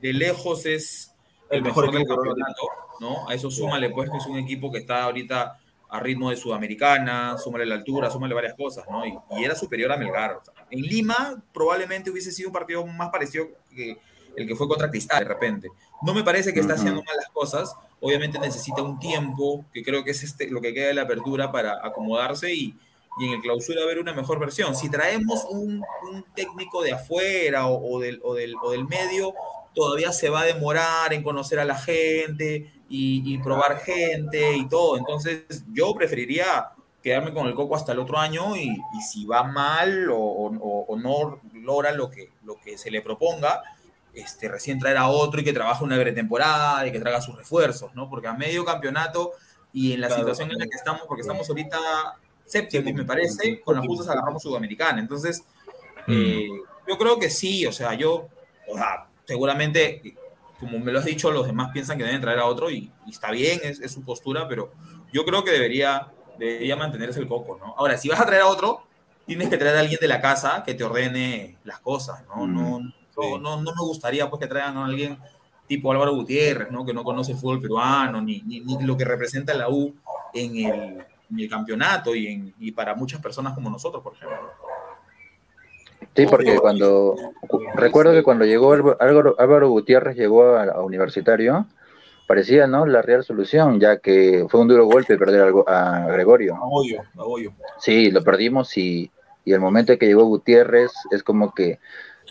Speaker 5: de lejos es el,
Speaker 1: El mejor
Speaker 5: mejor, del
Speaker 1: equipo del
Speaker 5: campeonato, ¿no? A eso súmale, pues, que es un equipo que está ahorita a ritmo de Sudamericana, súmale la altura, súmale varias cosas, ¿no? Y, y era superior a Melgar. O sea, en Lima probablemente hubiese sido un partido más parecido que el que fue contra Cristal, de repente. No me parece que está haciendo mal las cosas, obviamente necesita un tiempo, que creo que es este, lo que queda de la apertura para acomodarse y, y en el clausura ver una mejor versión. Si traemos un, un técnico de afuera o, o del, o, del, o del medio, todavía se va a demorar en conocer a la gente y, y probar gente y todo. Entonces yo preferiría quedarme con el coco hasta el otro año y, y si va mal o no logra lo que, lo que se le proponga, este, recién traer a otro y que trabaje una pretemporada y que traiga sus refuerzos, ¿no? Porque a medio campeonato y en la
Speaker 1: Claro,
Speaker 5: situación en la que estamos, porque estamos ahorita séptimos, me parece, con las justas agarramos Sudamericana. Entonces, eh, yo creo que sí, o sea, yo, o sea, seguramente, como me lo has dicho, los demás piensan que deben traer a otro y, y está bien, es, es, su postura, pero yo creo que debería, debería mantenerse el coco, ¿no? Ahora, si vas a traer a otro, tienes que traer a alguien de la casa que te ordene las cosas, ¿no? No, no, no, no me gustaría pues que traigan a alguien tipo Álvaro Gutiérrez, ¿no? Que no conoce el fútbol peruano, ni, ni, ni lo que representa la U en el, en el campeonato y, en, y para muchas personas como nosotros, por ejemplo.
Speaker 4: Sí, porque cuando recuerdo que cuando llegó Álvaro, Álvaro Gutiérrez llegó a, a, Universitario, parecía no la real solución, ya que fue un duro golpe perder a, a Gregorio.
Speaker 1: Agoyo, Agoyo.
Speaker 4: Sí, lo perdimos y, y el momento que llegó Gutiérrez es como que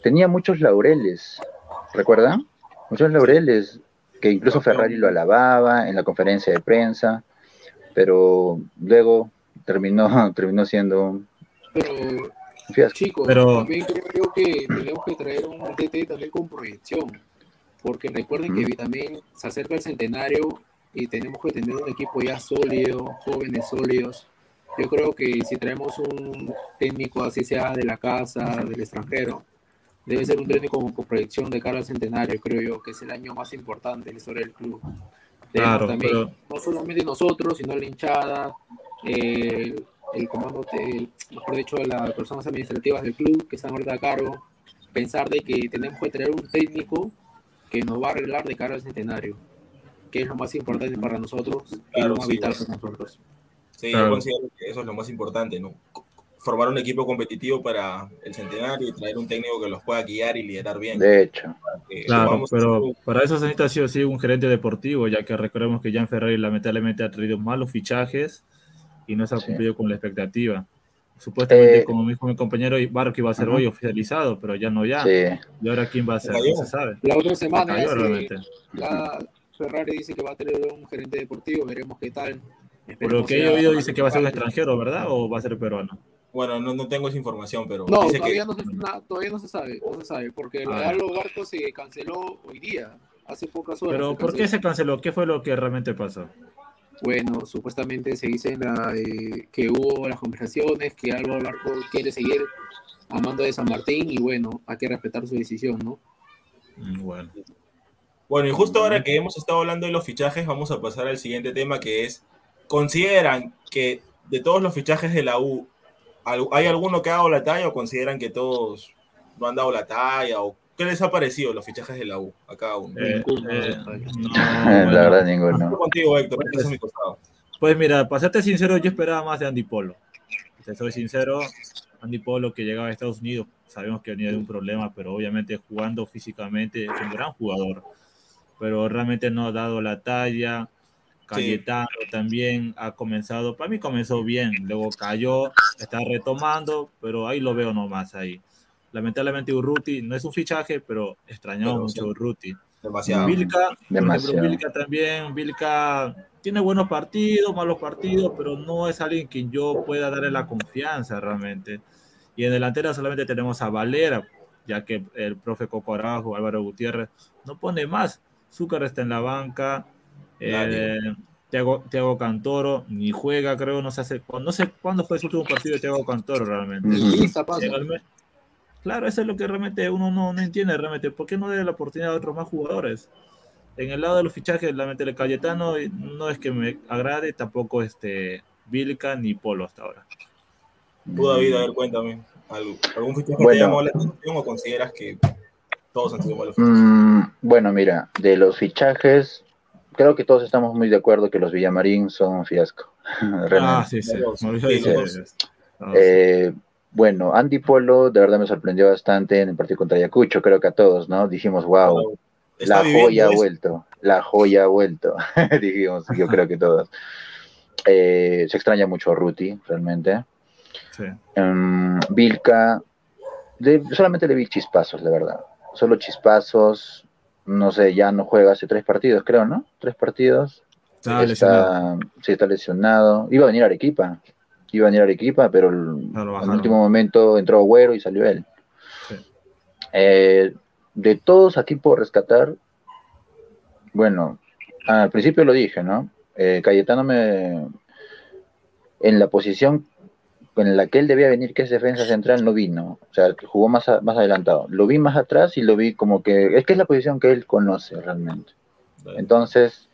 Speaker 4: tenía muchos laureles, ¿recuerdan? Muchos laureles, que incluso Ferrari lo alababa en la conferencia de prensa, pero luego terminó, terminó siendo
Speaker 3: pero,
Speaker 4: fiasco.
Speaker 3: Chicos,
Speaker 2: Pero-
Speaker 3: también creo que tenemos que traer un DT también con proyección, porque recuerden que también se acerca el centenario y tenemos que tener un equipo ya sólido, jóvenes sólidos. Yo creo que si traemos un técnico así sea de la casa, del extranjero, debe ser un técnico con, con proyección de cara al centenario, creo yo, que es el año más importante en la historia del club.
Speaker 2: Claro,
Speaker 3: también,
Speaker 2: pero-
Speaker 3: no solamente nosotros, sino la hinchada, eh, el comando, el- mejor dicho, las personas administrativas del club que están ahorita a cargo, pensar de que tenemos que tener un técnico que nos va a arreglar de cara al centenario, que es lo más importante para nosotros y
Speaker 1: Claro,
Speaker 3: lo más
Speaker 1: sí,
Speaker 3: vital para nosotros.
Speaker 1: Sí,
Speaker 2: Claro.
Speaker 1: yo considero que eso es lo más importante, ¿no? Formar un equipo competitivo para el centenario y traer un técnico que los pueda guiar y liderar bien.
Speaker 4: De hecho,
Speaker 2: Claro, pero para eso se necesita sí o sí un gerente deportivo, ya que recordemos que Jan Ferrari lamentablemente ha traído malos fichajes y no se ha
Speaker 4: Sí.
Speaker 2: cumplido con la expectativa. Supuestamente,
Speaker 4: Eh,
Speaker 2: como dijo mi compañero, Barco iba a ser
Speaker 4: Ajá.
Speaker 2: hoy oficializado, pero ya no ya.
Speaker 4: sí.
Speaker 2: ¿Y ahora quién va a ser? No se sabe.
Speaker 3: La otra semana
Speaker 2: Cayó realmente.
Speaker 3: ya Ferrari dice que va a tener un gerente deportivo, veremos qué tal.
Speaker 2: Por
Speaker 3: Esperemos
Speaker 2: lo que he oído, dice que va a ser un extranjero, ¿verdad? ¿O va a ser peruano?
Speaker 1: Bueno, no, no tengo esa información, pero
Speaker 3: No,
Speaker 1: dice
Speaker 3: todavía,
Speaker 1: que
Speaker 3: no se, na- todavía no se sabe, no se sabe, porque
Speaker 2: Ah.
Speaker 3: Arlo Barco se canceló hoy día, hace pocas horas.
Speaker 2: Pero
Speaker 3: se
Speaker 2: ¿por qué
Speaker 3: canceló.
Speaker 2: se canceló? ¿Qué fue lo que realmente pasó?
Speaker 3: Bueno, supuestamente se dice la, eh, que hubo las conversaciones, que Arlo Barco quiere seguir a mando de San Martín y bueno, hay que respetar su decisión, ¿no?
Speaker 2: Mm, Bueno.
Speaker 1: Bueno, y justo ahora que hemos estado hablando de los fichajes, vamos a pasar al siguiente tema que es, ¿consideran que de todos los fichajes de la U, hay alguno que ha dado la talla o consideran que todos no han dado la talla? ¿O qué les ha parecido los fichajes de la U a cada uno?
Speaker 2: Eh,
Speaker 3: Ninguno,
Speaker 2: eh,
Speaker 3: no,
Speaker 4: la verdad ninguno.
Speaker 1: contigo, Héctor, a mi costado.
Speaker 2: Pues mira, para serte sincero, yo esperaba más de Andy Polo. Te soy sincero, Andy Polo que llegaba a Estados Unidos, sabemos que venía de un problema, pero obviamente jugando físicamente es un gran jugador. Pero realmente no ha dado la talla. Cayetano también ha comenzado, para mí comenzó bien, luego cayó, está retomando, pero ahí lo veo nomás ahí. Lamentablemente Urruti no es un fichaje, pero extrañamos
Speaker 1: Pero,
Speaker 2: mucho
Speaker 1: sí.
Speaker 2: Urruti.
Speaker 1: Demasiado.
Speaker 2: Vilca,
Speaker 4: Demasiado.
Speaker 2: Vilca también, Vilca tiene buenos partidos, malos partidos, pero no es alguien quien yo pueda darle la confianza realmente. Y en delantera solamente tenemos a Valera, ya que el profe Coco Araujo, Álvaro Gutiérrez, no pone más. Zúcar está en la banca, eh, Thiago, Thiago Cantoro ni juega, creo, no sé, hace, no sé cuándo fue su último partido de Thiago Cantoro realmente. Realmente- Claro, eso es lo que realmente uno no, no entiende realmente. ¿Por qué no darle la oportunidad a otros más jugadores? En el lado de los fichajes, realmente el Cayetano eh, no es que me agrade, tampoco este Vilca ni Polo hasta ahora.
Speaker 1: Tú, David, a ver, cuéntame. ¿algo- ¿Algún fichaje que
Speaker 4: Bueno.
Speaker 1: te llamó la atención o consideras que todos han sido malos fichajes?
Speaker 4: Mm, bueno, mira, de los fichajes, creo que todos estamos muy de acuerdo que los Villamarín son un fiasco. Realmente.
Speaker 2: Ah, sí, sí. De
Speaker 4: Eh, bueno, Andy Polo de verdad me sorprendió bastante en el partido contra Ayacucho, creo que a todos, ¿no? Dijimos, wow, la joya ha
Speaker 1: eso.
Speaker 4: vuelto, la joya ha vuelto, dijimos, yo creo que todos. Eh, se extraña mucho a Ruti, realmente.
Speaker 2: sí.
Speaker 4: Em, Vilca, de- solamente le vi chispazos, la verdad. Solo chispazos, no sé, ya no juega hace tres partidos, creo, ¿no? Tres partidos.
Speaker 2: Está lesionado.
Speaker 4: está, sí, está lesionado. Iba a venir a Arequipa, iba a venir a Arequipa, pero en el último momento entró Agüero y salió él.
Speaker 2: Sí.
Speaker 4: Eh, de todos aquí por rescatar, bueno, al principio lo dije, ¿no? Eh, Cayetano me, en la posición en la que él debía venir, que es defensa central, no vino. O sea, jugó más, a- más adelantado. Lo vi más atrás y lo vi como que. Es que es la posición que él conoce realmente. Entonces,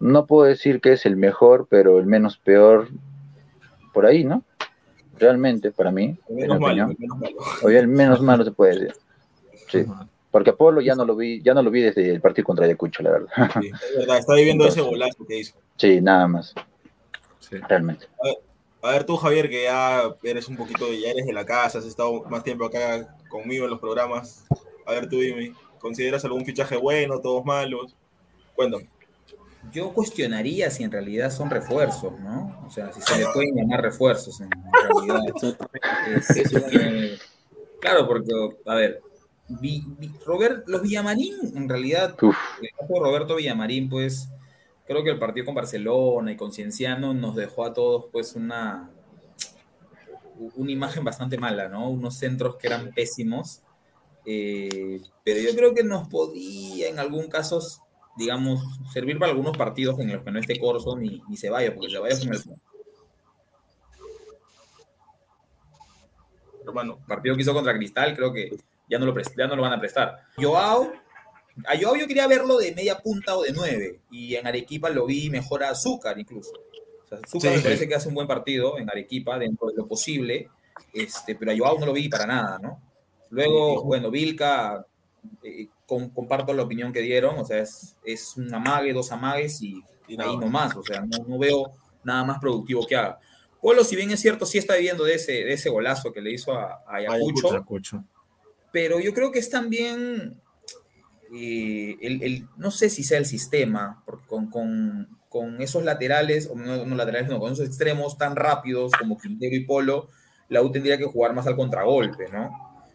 Speaker 4: no puedo decir que es el mejor, pero el menos peor por ahí, ¿no? Realmente, para mí,
Speaker 1: El menos malo, el menos malo.
Speaker 4: O el menos malo se puede decir. Sí. Porque a Polo ya no lo vi, ya no lo vi desde el partido contra Ayacucho, la verdad.
Speaker 1: Sí, es verdad, está viviendo ese golazo que hizo.
Speaker 4: Sí, nada más.
Speaker 2: Sí.
Speaker 4: Realmente.
Speaker 1: A ver, tú, Javier, que ya eres un poquito, ya eres de la casa, has estado más tiempo acá conmigo en los programas. A ver, tú dime, ¿consideras algún fichaje bueno, todos malos? Cuéntame.
Speaker 5: Yo cuestionaría si en realidad son refuerzos, ¿no? O sea, si se le pueden llamar refuerzos en realidad. Es- eh, claro, porque, a ver, Vi- Vi- Robert, los Villamarín, en realidad,
Speaker 4: Uf.
Speaker 5: el Roberto Villamarín, pues, creo que el partido con Barcelona y con Cienciano nos dejó a todos, pues, una, una imagen bastante mala, ¿no? Unos centros que eran pésimos. eh, pero yo creo que nos podía, en algún caso, digamos, servir para algunos partidos en los que no esté Corso ni, ni Ceballos, porque Ceballos con el
Speaker 1: Hermano,
Speaker 5: partido que hizo contra Cristal, creo que ya no lo, ya no lo van a prestar. Joao, a Joao yo quería verlo de media punta o de nueve, y en Arequipa lo vi mejor a Azúcar incluso. O sea, Azúcar
Speaker 1: Sí.
Speaker 5: me parece que hace un buen partido en Arequipa dentro de lo posible, este, pero a Joao no lo vi para nada, ¿no? Luego, bueno, Vilca, eh, com- comparto la opinión que dieron, o sea, es, es un amague, dos amagues y,
Speaker 1: Y
Speaker 5: ahí
Speaker 1: más.
Speaker 5: nomás, o sea, no, no veo nada más productivo que haga. Polo, si bien es cierto, sí está viviendo de ese, de ese golazo que le hizo a, a Ayacucho,
Speaker 2: Ayacucho.
Speaker 5: pero yo creo que es también, eh, el, el- no sé si sea el sistema, porque con, con- con esos laterales, o no, no laterales, no, con esos extremos tan rápidos como Quintero y Polo, la U tendría que jugar más al contragolpe, ¿no?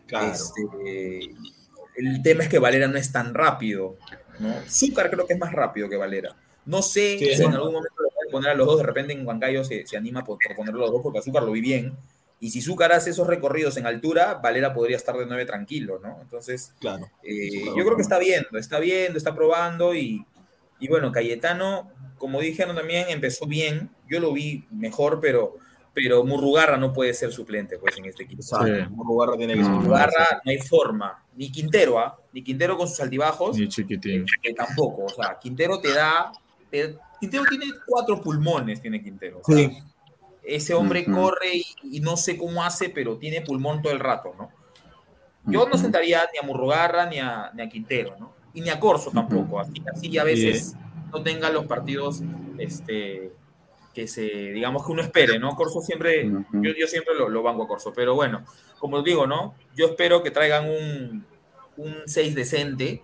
Speaker 1: claro.
Speaker 5: Este, el tema es que Valera no es tan rápido, ¿no? Zúcar creo que es más rápido que Valera. No sé
Speaker 1: Sí,
Speaker 5: si en algún momento lo puede poner a los dos, de repente en Huancayo se, se anima por, por ponerlo a los dos, porque Azúcar lo vi bien. Y si Zúcar hace esos recorridos en altura, Valera podría estar de nueve tranquilo, ¿no? Entonces,
Speaker 1: claro.
Speaker 5: eh, yo creo que está viendo, está viendo, está probando y, y bueno, Cayetano, como dijeron también, empezó bien. Yo lo vi mejor, pero, pero Murrugarra no puede ser suplente pues, en este equipo.
Speaker 2: Sí.
Speaker 1: Murugarra tiene que ser.
Speaker 5: Murrugarra no hay forma. Ni Quintero, ¿ah? Ni Quintero con sus altibajos,
Speaker 2: Ni chiquitín.
Speaker 5: que tampoco. O sea, Quintero te da. te- Quintero tiene cuatro pulmones, tiene Quintero. o sea,
Speaker 1: Sí.
Speaker 5: Ese hombre
Speaker 4: Ujú.
Speaker 5: corre y, y no sé cómo hace, pero tiene pulmón todo el rato, ¿no? Yo no
Speaker 4: Ujú.
Speaker 5: sentaría ni a Murrugarra ni a, ni a Quintero, ¿no? Y ni a Corso tampoco. Así, así a veces no tenga los partidos este, que se, digamos que uno espere, ¿no? Corso siempre,
Speaker 4: Ujú.
Speaker 5: yo, yo siempre lo, lo banco a Corso, pero bueno, como digo, ¿no? Yo espero que traigan un, un 6 decente,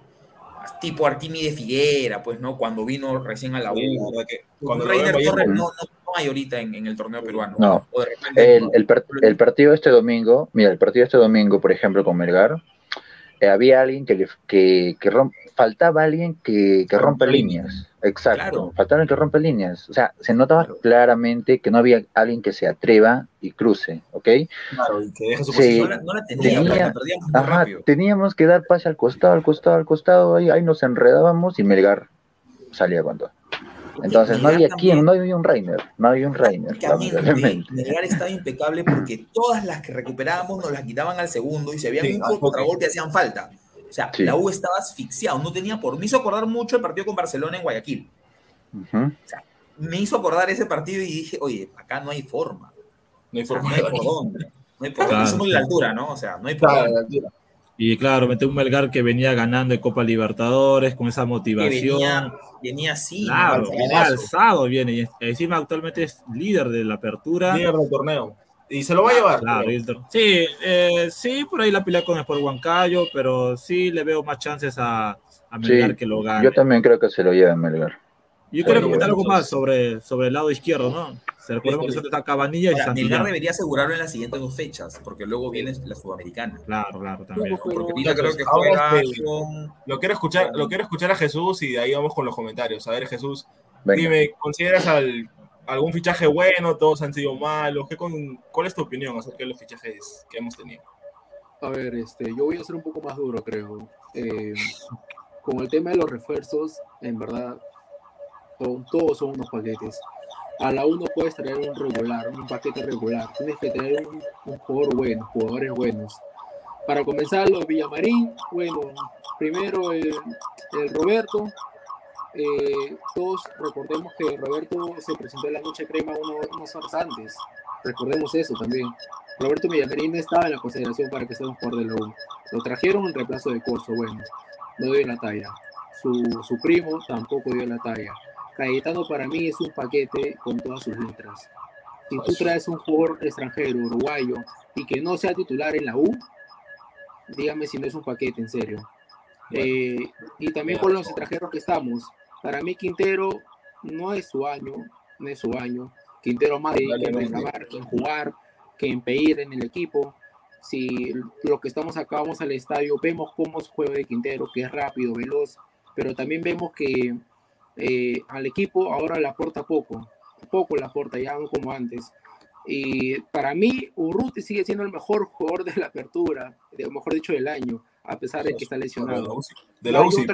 Speaker 5: tipo Arquímedes Figuera, pues, ¿no? Cuando vino recién a la U.
Speaker 1: Sí, la que cuando
Speaker 5: Reiner Torres no, no, no hay ahorita en, en el torneo peruano.
Speaker 4: No.
Speaker 5: O de repente,
Speaker 4: El, el, el partido este domingo, mira, el partido este domingo, por ejemplo, con Melgar, eh, había alguien que, le, que, que faltaba alguien que, que rompe líneas. Exacto,
Speaker 5: Claro.
Speaker 4: faltaba alguien que rompe líneas. O sea, se notaba
Speaker 5: Claro.
Speaker 4: claramente que no había alguien que se atreva y cruce, ¿ok?
Speaker 1: claro, y que deje su posición.
Speaker 5: no, la, no la tenía,
Speaker 4: Tenía-
Speaker 5: porque la perdíamos muy
Speaker 4: Ajá,
Speaker 5: rápido.
Speaker 4: teníamos que dar pase al costado, al costado, al costado, ahí, ahí nos enredábamos y Melgar salía con todo. Entonces no había
Speaker 5: también-
Speaker 4: quien, no había un Reiner, no había un Reiner.
Speaker 5: Melgar estaba impecable porque todas las que recuperábamos nos las quitaban al segundo y si había
Speaker 1: Sí,
Speaker 5: un
Speaker 1: al toque.
Speaker 5: contragolpe hacían falta. O sea,
Speaker 4: Sí.
Speaker 5: la U estaba asfixiado, no tenía por. Me hizo acordar mucho el partido con Barcelona en Guayaquil.
Speaker 4: Ujú.
Speaker 5: Me hizo acordar ese partido y dije, oye, acá no hay forma.
Speaker 1: No hay
Speaker 5: O sea,
Speaker 1: forma
Speaker 5: no hay por dónde. No hay por
Speaker 2: Claro,
Speaker 5: dónde. Somos de la altura, ¿no? O sea, no hay por
Speaker 1: Claro,
Speaker 5: dónde.
Speaker 1: la altura.
Speaker 2: Y claro, mete un Melgar que venía ganando en Copa Libertadores con esa motivación.
Speaker 5: venía, venía así.
Speaker 2: Claro, alzado, viene. Y encima actualmente es líder de la apertura.
Speaker 1: Líder del torneo. Y se lo va a llevar.
Speaker 2: Claro,
Speaker 1: pero-
Speaker 2: sí, eh, sí, por ahí la pelea con Sport Huancayo, pero sí le veo más chances a, a Melgar
Speaker 4: Sí,
Speaker 2: que lo gane.
Speaker 4: Yo también creo que se lo lleva Melgar.
Speaker 2: Yo quiero
Speaker 1: Bueno,
Speaker 2: comentar algo más sobre, sobre el lado izquierdo, ¿no? Se recordemos que está Cabanilla y
Speaker 5: Ahora, Melgar
Speaker 2: Santillán.
Speaker 5: debería asegurarlo en las siguientes dos fechas, porque luego viene la Sudamericana.
Speaker 2: Claro, claro, también.
Speaker 5: Porque ahorita creo que juega
Speaker 1: que-
Speaker 5: con.
Speaker 1: Lo quiero escuchar, lo quiero escuchar a Jesús y de ahí vamos con los comentarios. A ver, Jesús,
Speaker 4: Venga.
Speaker 1: dime, ¿consideras al- algún fichaje bueno? ¿Todos han sido malos? ¿Qué con, ¿Cuál es tu opinión acerca de los fichajes que hemos tenido?
Speaker 3: A ver, este, yo voy a ser un poco más duro, creo. Eh, con el tema de los refuerzos, en verdad, todos son unos paquetes. a la U no puedes traer un regular, un paquete regular. Tienes que traer un, jugador bueno, jugadores buenos. Para comenzar, los Villamarín, bueno, primero el, el Roberto. eh, todos recordemos que Roberto se presentó en la noche crema uno- unos horas antes. Recordemos eso también. Roberto Villamarín estaba en la consideración para que sea un jugador de la. Lo trajeron en reemplazo de Corso, bueno, no dio la talla. Su, su primo tampoco dio la talla. Cayetano para mí es un paquete con todas sus letras. Si tú traes un jugador extranjero, uruguayo, y que no sea titular en la U, dígame si no es un paquete, en serio. Eh, y también con los extranjeros que estamos. Para mí Quintero no es su año, no es su año. Quintero más en reclamar, que en jugar, que en pedir en el equipo. Si lo que estamos acá vamos al estadio, vemos cómo es juego de Quintero, que es rápido, veloz, pero también vemos que eh, al equipo ahora le aporta poco, poco le aporta, ya no como antes. Y para mí, Urruti sigue siendo el mejor jugador de la apertura, o mejor dicho, del año, a pesar de que está lesionado.
Speaker 1: De la UCI.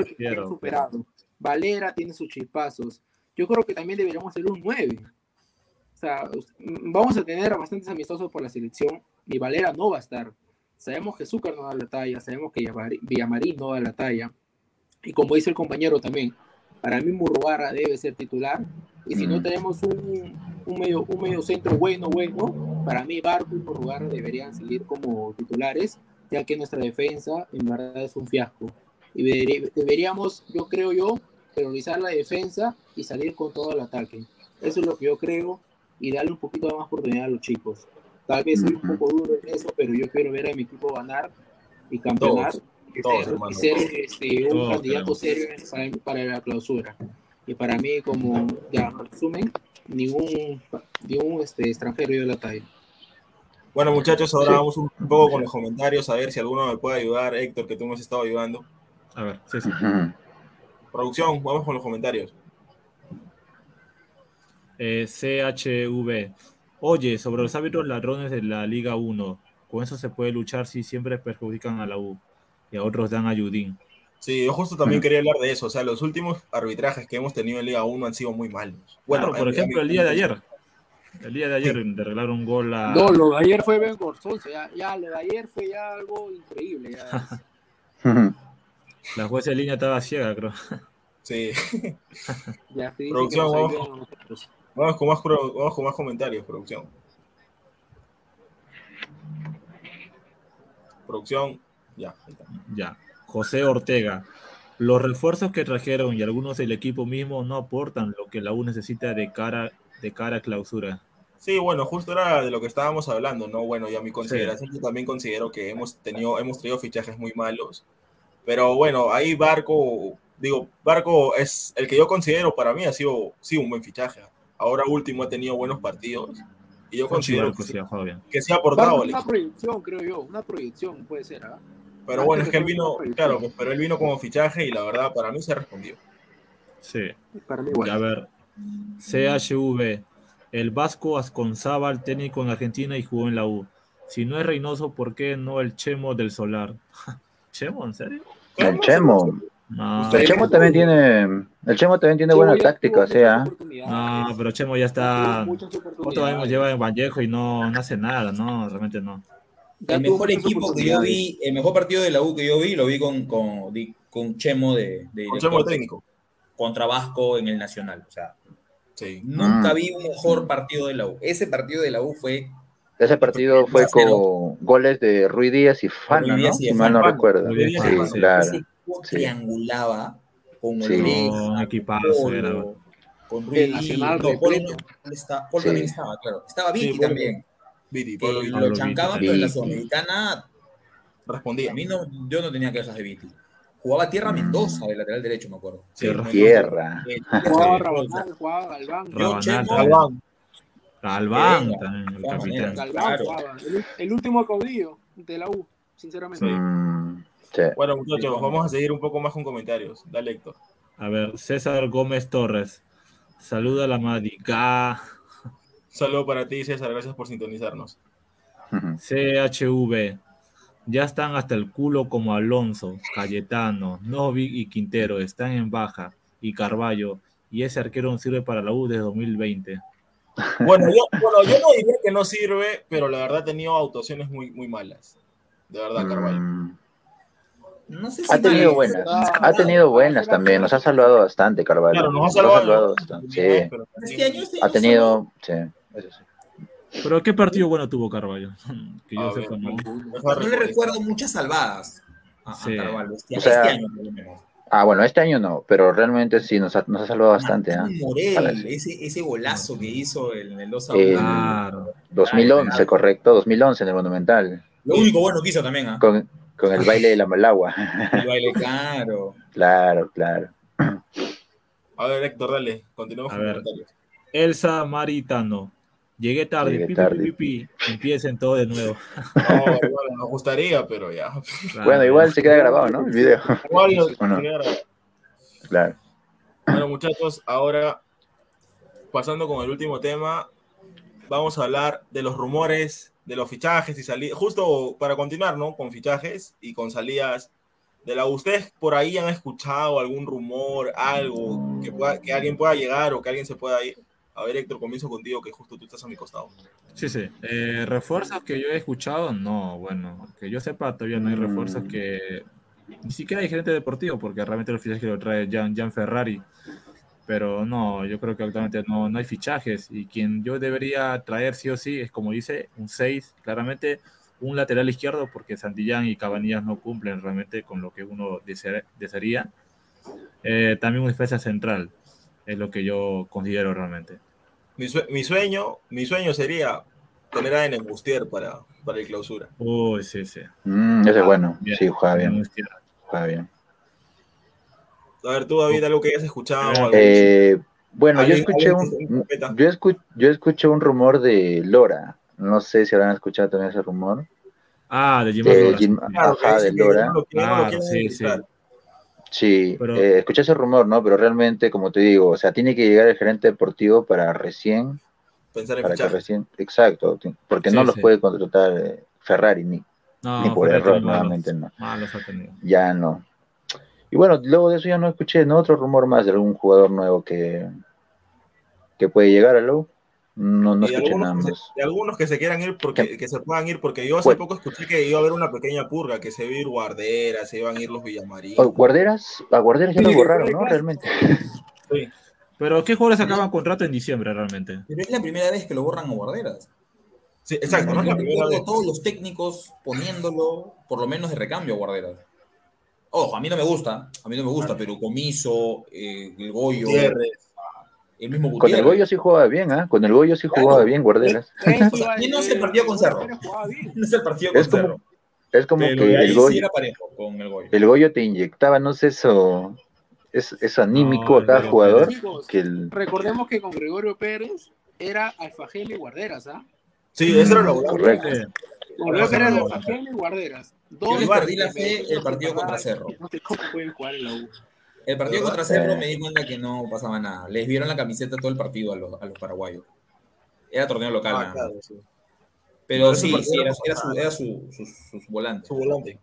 Speaker 3: superado. Valera tiene sus chispazos. Yo creo que también deberíamos hacer un 9. O sea, vamos a tener a bastantes amistosos por la selección y Valera no va a estar. Sabemos que Zúcar no da la talla, sabemos que Villamarín no da la talla. Y como dice el compañero también, para mí Murrugarra debe ser titular. Y si no tenemos un, un medio, un medio centro bueno, bueno, para mí Barco y Murrugarra deberían seguir como titulares, ya que nuestra defensa en verdad es un fiasco. Y deberíamos, yo creo yo, priorizar la defensa y salir con todo el ataque. Eso es lo que yo creo y darle un poquito más oportunidad a los chicos. Tal vez soy un poco duro en eso, pero yo quiero ver a mi equipo ganar y campeonar
Speaker 1: Todos,
Speaker 3: y
Speaker 1: todos,
Speaker 3: ser,
Speaker 1: hermano,
Speaker 3: y ser,
Speaker 1: todos.
Speaker 3: este, un
Speaker 2: Todos
Speaker 3: candidato
Speaker 2: queremos.
Speaker 3: serio para, para la clausura. Y para mí, como ya resumen, ningún, ningún este, extranjero dio la talla.
Speaker 1: Bueno, muchachos, ahora vamos un poco con los comentarios, a ver si alguno me puede ayudar. Héctor, que tú me has estado ayudando.
Speaker 2: A ver, sí, sí.
Speaker 1: Producción, vamos con los comentarios.
Speaker 2: Eh, CHV. Oye, sobre los árbitros ladrones de la Liga 1, con eso se puede luchar si siempre perjudican a la U y a otros dan ayudín.
Speaker 1: Sí, yo justo también quería hablar de eso. O sea, los últimos arbitrajes que hemos tenido en Liga 1 han sido muy malos. Bueno,
Speaker 2: Claro, por ejemplo, el día de ayer. El día de ayer le regalaron un gol a.
Speaker 3: No, lo de ayer fue Ben Gorzonce, ya, ya, lo de ayer fue ya algo increíble. Ya.
Speaker 2: La jueza de línea estaba ciega, creo.
Speaker 1: Sí.
Speaker 3: Ya dice
Speaker 1: Producción, vamos. Vamos con más, vamos con más comentarios, producción. Producción, ya.
Speaker 2: Ya. José Ortega. Los refuerzos que trajeron y algunos del equipo mismo no aportan lo que la U necesita de cara, de cara a clausura.
Speaker 1: Sí, bueno, justo era de lo que estábamos hablando, ¿no? Bueno, y a mi consideración, yo también considero que hemos tenido, hemos tenido fichajes muy malos. Pero bueno, ahí Barco, digo, Barco es el que yo considero para mí ha sido, sí, un buen fichaje. Ahora último ha tenido buenos partidos. Y yo considero que,
Speaker 2: Barco
Speaker 1: sí-
Speaker 2: sí
Speaker 1: que sí ha aportado
Speaker 3: Barco una proyección, creo yo, una proyección puede ser, ¿ah?
Speaker 1: Pero bueno, es que él vino, claro, pues, pero él vino como fichaje y la verdad para mí se ha respondido.
Speaker 2: Sí.
Speaker 3: Para mí,
Speaker 2: Y
Speaker 3: bueno.
Speaker 2: a ver, CHV. El Vasco Asconzábal, técnico en Argentina y jugó en la U. Si no es Reynoso, ¿por qué no el Chemo del Solar? ¿Chemo? ¿En serio?
Speaker 4: El Chemo.
Speaker 2: No,
Speaker 4: El Chemo también tiene, el Chemo también tiene buena
Speaker 3: Chemo
Speaker 4: táctica, o sea.
Speaker 2: no, pero Chemo ya está. Otro año lleva en Vallejo y no, no hace nada, no, realmente no.
Speaker 5: El mejor equipo que yo vi, el mejor partido de la U que yo vi, lo vi con, con, con Chemo de, de
Speaker 1: Con Chemo técnico.
Speaker 5: contra Vasco en el Nacional. O sea,
Speaker 1: Sí.
Speaker 5: nunca
Speaker 4: Mm.
Speaker 5: vi un mejor partido de la U. Ese partido de la U fue
Speaker 4: Ese partido fue
Speaker 5: 2-0.
Speaker 4: con goles de Ruiz Díaz y Fana,
Speaker 5: Ruiz
Speaker 4: ¿no?
Speaker 5: Díaz y
Speaker 4: Si mal no recuerdo.
Speaker 2: Díaz
Speaker 4: Sí, claro.
Speaker 5: ese triangulaba con
Speaker 4: Sí.
Speaker 5: Oreja,
Speaker 2: No, equipazo
Speaker 5: Polo,
Speaker 2: era.
Speaker 5: con
Speaker 3: El
Speaker 5: Ruiz no, Polo, Polo
Speaker 4: Sí.
Speaker 5: también estaba, claro. Estaba Vicky
Speaker 1: Sí, Polo.
Speaker 5: también.
Speaker 1: Viti,
Speaker 5: Que
Speaker 1: Viti.
Speaker 5: Lo chancaban, pero en la. Sudamericana
Speaker 1: respondía.
Speaker 5: a mí no, yo no tenía quejas de Viti. Jugaba Tierra Mendoza de lateral derecho, me acuerdo.
Speaker 1: Sí,
Speaker 2: Tierra.
Speaker 3: Jugaba Rabanal, jugaba Galván.
Speaker 5: Yo, Chemo.
Speaker 1: Galván.
Speaker 2: También, el capitán.
Speaker 5: maneras.
Speaker 3: Galván
Speaker 5: Claro.
Speaker 3: jugaba. El, el último caudillo de la U, sinceramente.
Speaker 4: Mm, sí.
Speaker 1: Bueno, muchachos, vamos a seguir un poco más con comentarios. Dale, Héctor.
Speaker 2: A ver, César Gómez Torres. Saluda a la Madiga.
Speaker 1: Saludo para ti, César. Gracias por sintonizarnos.
Speaker 2: CHV. Ya están hasta el culo como Alonso, Cayetano, Novi y Quintero. Están en baja. Y Carballo. Y ese arquero no sirve para la U desde 2020.
Speaker 1: Bueno, yo, bueno, yo no diría que no sirve, pero la verdad ha tenido actuaciones muy, muy malas. De verdad, Carvalho.
Speaker 4: Mm,
Speaker 5: No sé si
Speaker 4: ha tenido
Speaker 5: mal.
Speaker 4: buenas, ha tenido buenas también, nos ha salvado bastante, Carvalho.
Speaker 1: Claro, nos ha salvado.
Speaker 4: bastante, sí.
Speaker 5: Este año, este año
Speaker 4: Ha tenido, sí, eso sí.
Speaker 2: Pero ¿qué partido bueno tuvo Carvalho? Que yo
Speaker 1: ver,
Speaker 2: no.
Speaker 5: No le recuerdo muchas salvadas a. Carvalho. Este,
Speaker 4: O sea,
Speaker 5: este año, por lo menos.
Speaker 4: Ah, bueno, este año no, pero realmente sí nos ha, nos ha salvado bastante. ¿ah?
Speaker 5: Morel, ese, ese golazo que hizo en el 2 a
Speaker 4: Eh,
Speaker 5: 1.
Speaker 2: Claro.
Speaker 4: 2011, correcto, 2011 en el Monumental,
Speaker 5: Lo único bueno que hizo también, ¿ah?
Speaker 4: con, con el baile de la Malagua.
Speaker 5: El baile caro.
Speaker 4: claro, claro.
Speaker 1: A ver, Héctor, dale, continuemos
Speaker 2: A
Speaker 1: con
Speaker 2: ver.
Speaker 1: comentarios.
Speaker 2: Elsa Maritano. Llegué tarde.
Speaker 4: Llegué
Speaker 2: pi,
Speaker 4: tarde.
Speaker 2: pi, pi, pi. Empiecen todo de nuevo.
Speaker 1: No, igual, nos gustaría, pero ya.
Speaker 4: Bueno, igual se queda grabado, ¿no? El video.
Speaker 1: Igual nos
Speaker 4: Bueno.
Speaker 1: gustaría grabar.
Speaker 4: Claro.
Speaker 1: Bueno, muchachos, ahora pasando con el último tema, vamos a hablar de los rumores, de los fichajes y salidas, justo para continuar, ¿no? Con fichajes y con salidas de la ¿Ustedes por ahí han escuchado algún rumor, algo que, pueda- que alguien pueda llegar o que alguien se pueda ir? A ver, Héctor, comienzo contigo, que justo tú estás a mi costado.
Speaker 2: Sí, sí. Eh, refuerzos que yo he escuchado, no, bueno, que yo sepa, todavía no hay refuerzos
Speaker 4: Mm.
Speaker 2: que ni siquiera hay gerente deportivo, porque realmente los fichajes que lo trae Gian, Gian Ferrari. Pero no, yo creo que actualmente no, no hay fichajes. Y quien yo debería traer sí o sí es, como dice, un 6, claramente un lateral izquierdo, porque Santillán y Cabanillas no cumplen realmente con lo que uno desea- desearía. Eh, también un defensa central, es lo que yo considero realmente.
Speaker 1: Mi, sue- mi sueño, mi sueño sería tener a Enembustier para, para el clausura.
Speaker 2: Uy, sí, sí.
Speaker 4: Mm, ese es bueno.
Speaker 2: Bien.
Speaker 4: Sí, juega bien. Juega bien.
Speaker 1: A ver, tú, David, algo que hayas escuchado. algo-
Speaker 4: Eh, bueno, yo escuché un, yo, escu- yo escuché un rumor de Lora. No sé si habrán escuchado también ese rumor.
Speaker 2: Ah, de Jim
Speaker 4: De
Speaker 2: Lora,
Speaker 4: Jim-
Speaker 2: sí.
Speaker 1: Claro,
Speaker 4: Ajá, de Lora.
Speaker 1: lo lo
Speaker 2: sí,
Speaker 1: utilizar.
Speaker 4: Sí,
Speaker 2: Pero-
Speaker 4: eh, escuché ese rumor, ¿no? Pero realmente, como te digo, o sea, tiene que llegar el gerente deportivo para recién,
Speaker 1: Pensar en
Speaker 4: para que recién, exacto, porque
Speaker 2: Sí,
Speaker 4: no los
Speaker 2: sí.
Speaker 4: puede contratar eh, Ferrari ni,
Speaker 2: No,
Speaker 4: ni por error, nuevamente no,
Speaker 2: Malos ha tenido.
Speaker 4: ya no. Y bueno, luego de eso ya no escuché ¿no? otro rumor más de algún jugador nuevo que, que puede llegar a Low. No, no
Speaker 1: Y de
Speaker 4: escuché nada
Speaker 1: algunos, que
Speaker 4: más.
Speaker 1: se, de algunos que se quieran ir porque que se puedan ir porque yo hace
Speaker 4: Bueno.
Speaker 1: poco escuché que iba a haber una pequeña purga que se iba a ir Guardera se iban a ir los Villamarín
Speaker 4: Oh, guarderas, a guarderas ya lo borraron, ¿no? Realmente.
Speaker 1: Sí.
Speaker 2: Pero ¿qué jugadores acaban contrato en diciembre realmente?
Speaker 5: Pero es la primera vez que lo borran a guarderas.
Speaker 1: Sí, exacto no es la primera vez
Speaker 5: todos los técnicos poniéndolo, por lo menos de recambio a guarderas. Ojo, a mí no me gusta, a mí no me gusta, pero Comiso, eh, el Goyo,
Speaker 1: Gutiérrez.
Speaker 5: El mismo
Speaker 4: Con
Speaker 5: Gutiérrez.
Speaker 4: el Goyo sí jugaba bien, ¿ah? Con el Goyo sí jugaba
Speaker 5: Claro.
Speaker 4: bien, guarderas.
Speaker 5: O sea, ¿quién no es el partido con Cerro? No es el partido con
Speaker 4: Es como,
Speaker 5: Cerro.
Speaker 4: es como
Speaker 5: Pero
Speaker 4: que el
Speaker 5: sí
Speaker 4: Goyo,
Speaker 5: era parejo con el Goyo.
Speaker 4: el Goyo te inyectaba, no sé, eso, es, eso anímico
Speaker 2: No,
Speaker 4: a cada jugador.
Speaker 3: Chicos,
Speaker 4: Que el,
Speaker 3: recordemos que con Gregorio Pérez era Alfagel y Guarderas, ¿ah?
Speaker 1: sí eso era lo
Speaker 4: Mm, correcto.
Speaker 2: Sí.
Speaker 3: Con Gregorio Pérez era Alfagel y Guarderas.
Speaker 5: Yo
Speaker 3: Dos
Speaker 5: les perdí la fe el partido contra Cerro.
Speaker 3: No sé cómo pueden jugar en la U.
Speaker 5: El partido contra Cerro
Speaker 4: Eh.
Speaker 5: me di cuenta que no pasaba nada. Les vieron la camiseta todo el partido a los, a los paraguayos. Era torneo local.
Speaker 1: Ah, claro, sí.
Speaker 5: Pero sí, sí, era, su, era su,
Speaker 1: volante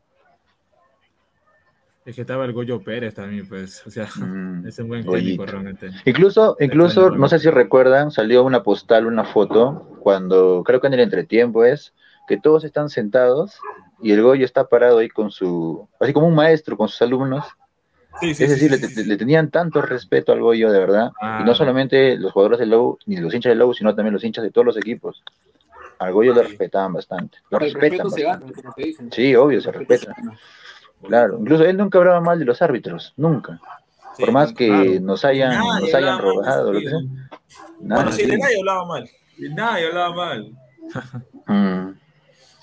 Speaker 2: Es que estaba el Goyo Pérez también, pues. O sea,
Speaker 4: Mm,
Speaker 2: es un buen técnico realmente.
Speaker 4: Incluso, incluso, no sé si recuerdan, salió una postal, una foto, cuando, creo que en el entretiempo es, que todos están sentados y el Goyo está parado ahí con su, así como un maestro con sus alumnos.
Speaker 1: Sí, sí,
Speaker 4: Es decir,
Speaker 1: sí,
Speaker 4: le,
Speaker 1: sí,
Speaker 4: le-
Speaker 1: sí.
Speaker 4: le tenían tanto respeto al Goyo, de verdad. Y no
Speaker 2: Ah.
Speaker 4: solamente los jugadores del Lobo, ni los hinchas del Lobo, sino también los hinchas de todos los equipos. Al Goyo lo
Speaker 1: Sí.
Speaker 4: respetaban bastante. Lo
Speaker 3: El
Speaker 4: respetan
Speaker 3: respeto se
Speaker 4: bastante.
Speaker 3: gana, como te dicen.
Speaker 4: Sí, obvio, se respeta. Claro. Incluso él nunca hablaba mal de los árbitros, nunca.
Speaker 1: Sí,
Speaker 4: Por más que
Speaker 2: Claro.
Speaker 4: nos hayan,
Speaker 5: Nadie
Speaker 4: nos hayan
Speaker 5: mal
Speaker 4: robado, lo que sea. Nada,
Speaker 1: bueno sí de nadie hablaba mal
Speaker 5: De Nadie hablaba mal.
Speaker 4: Mm,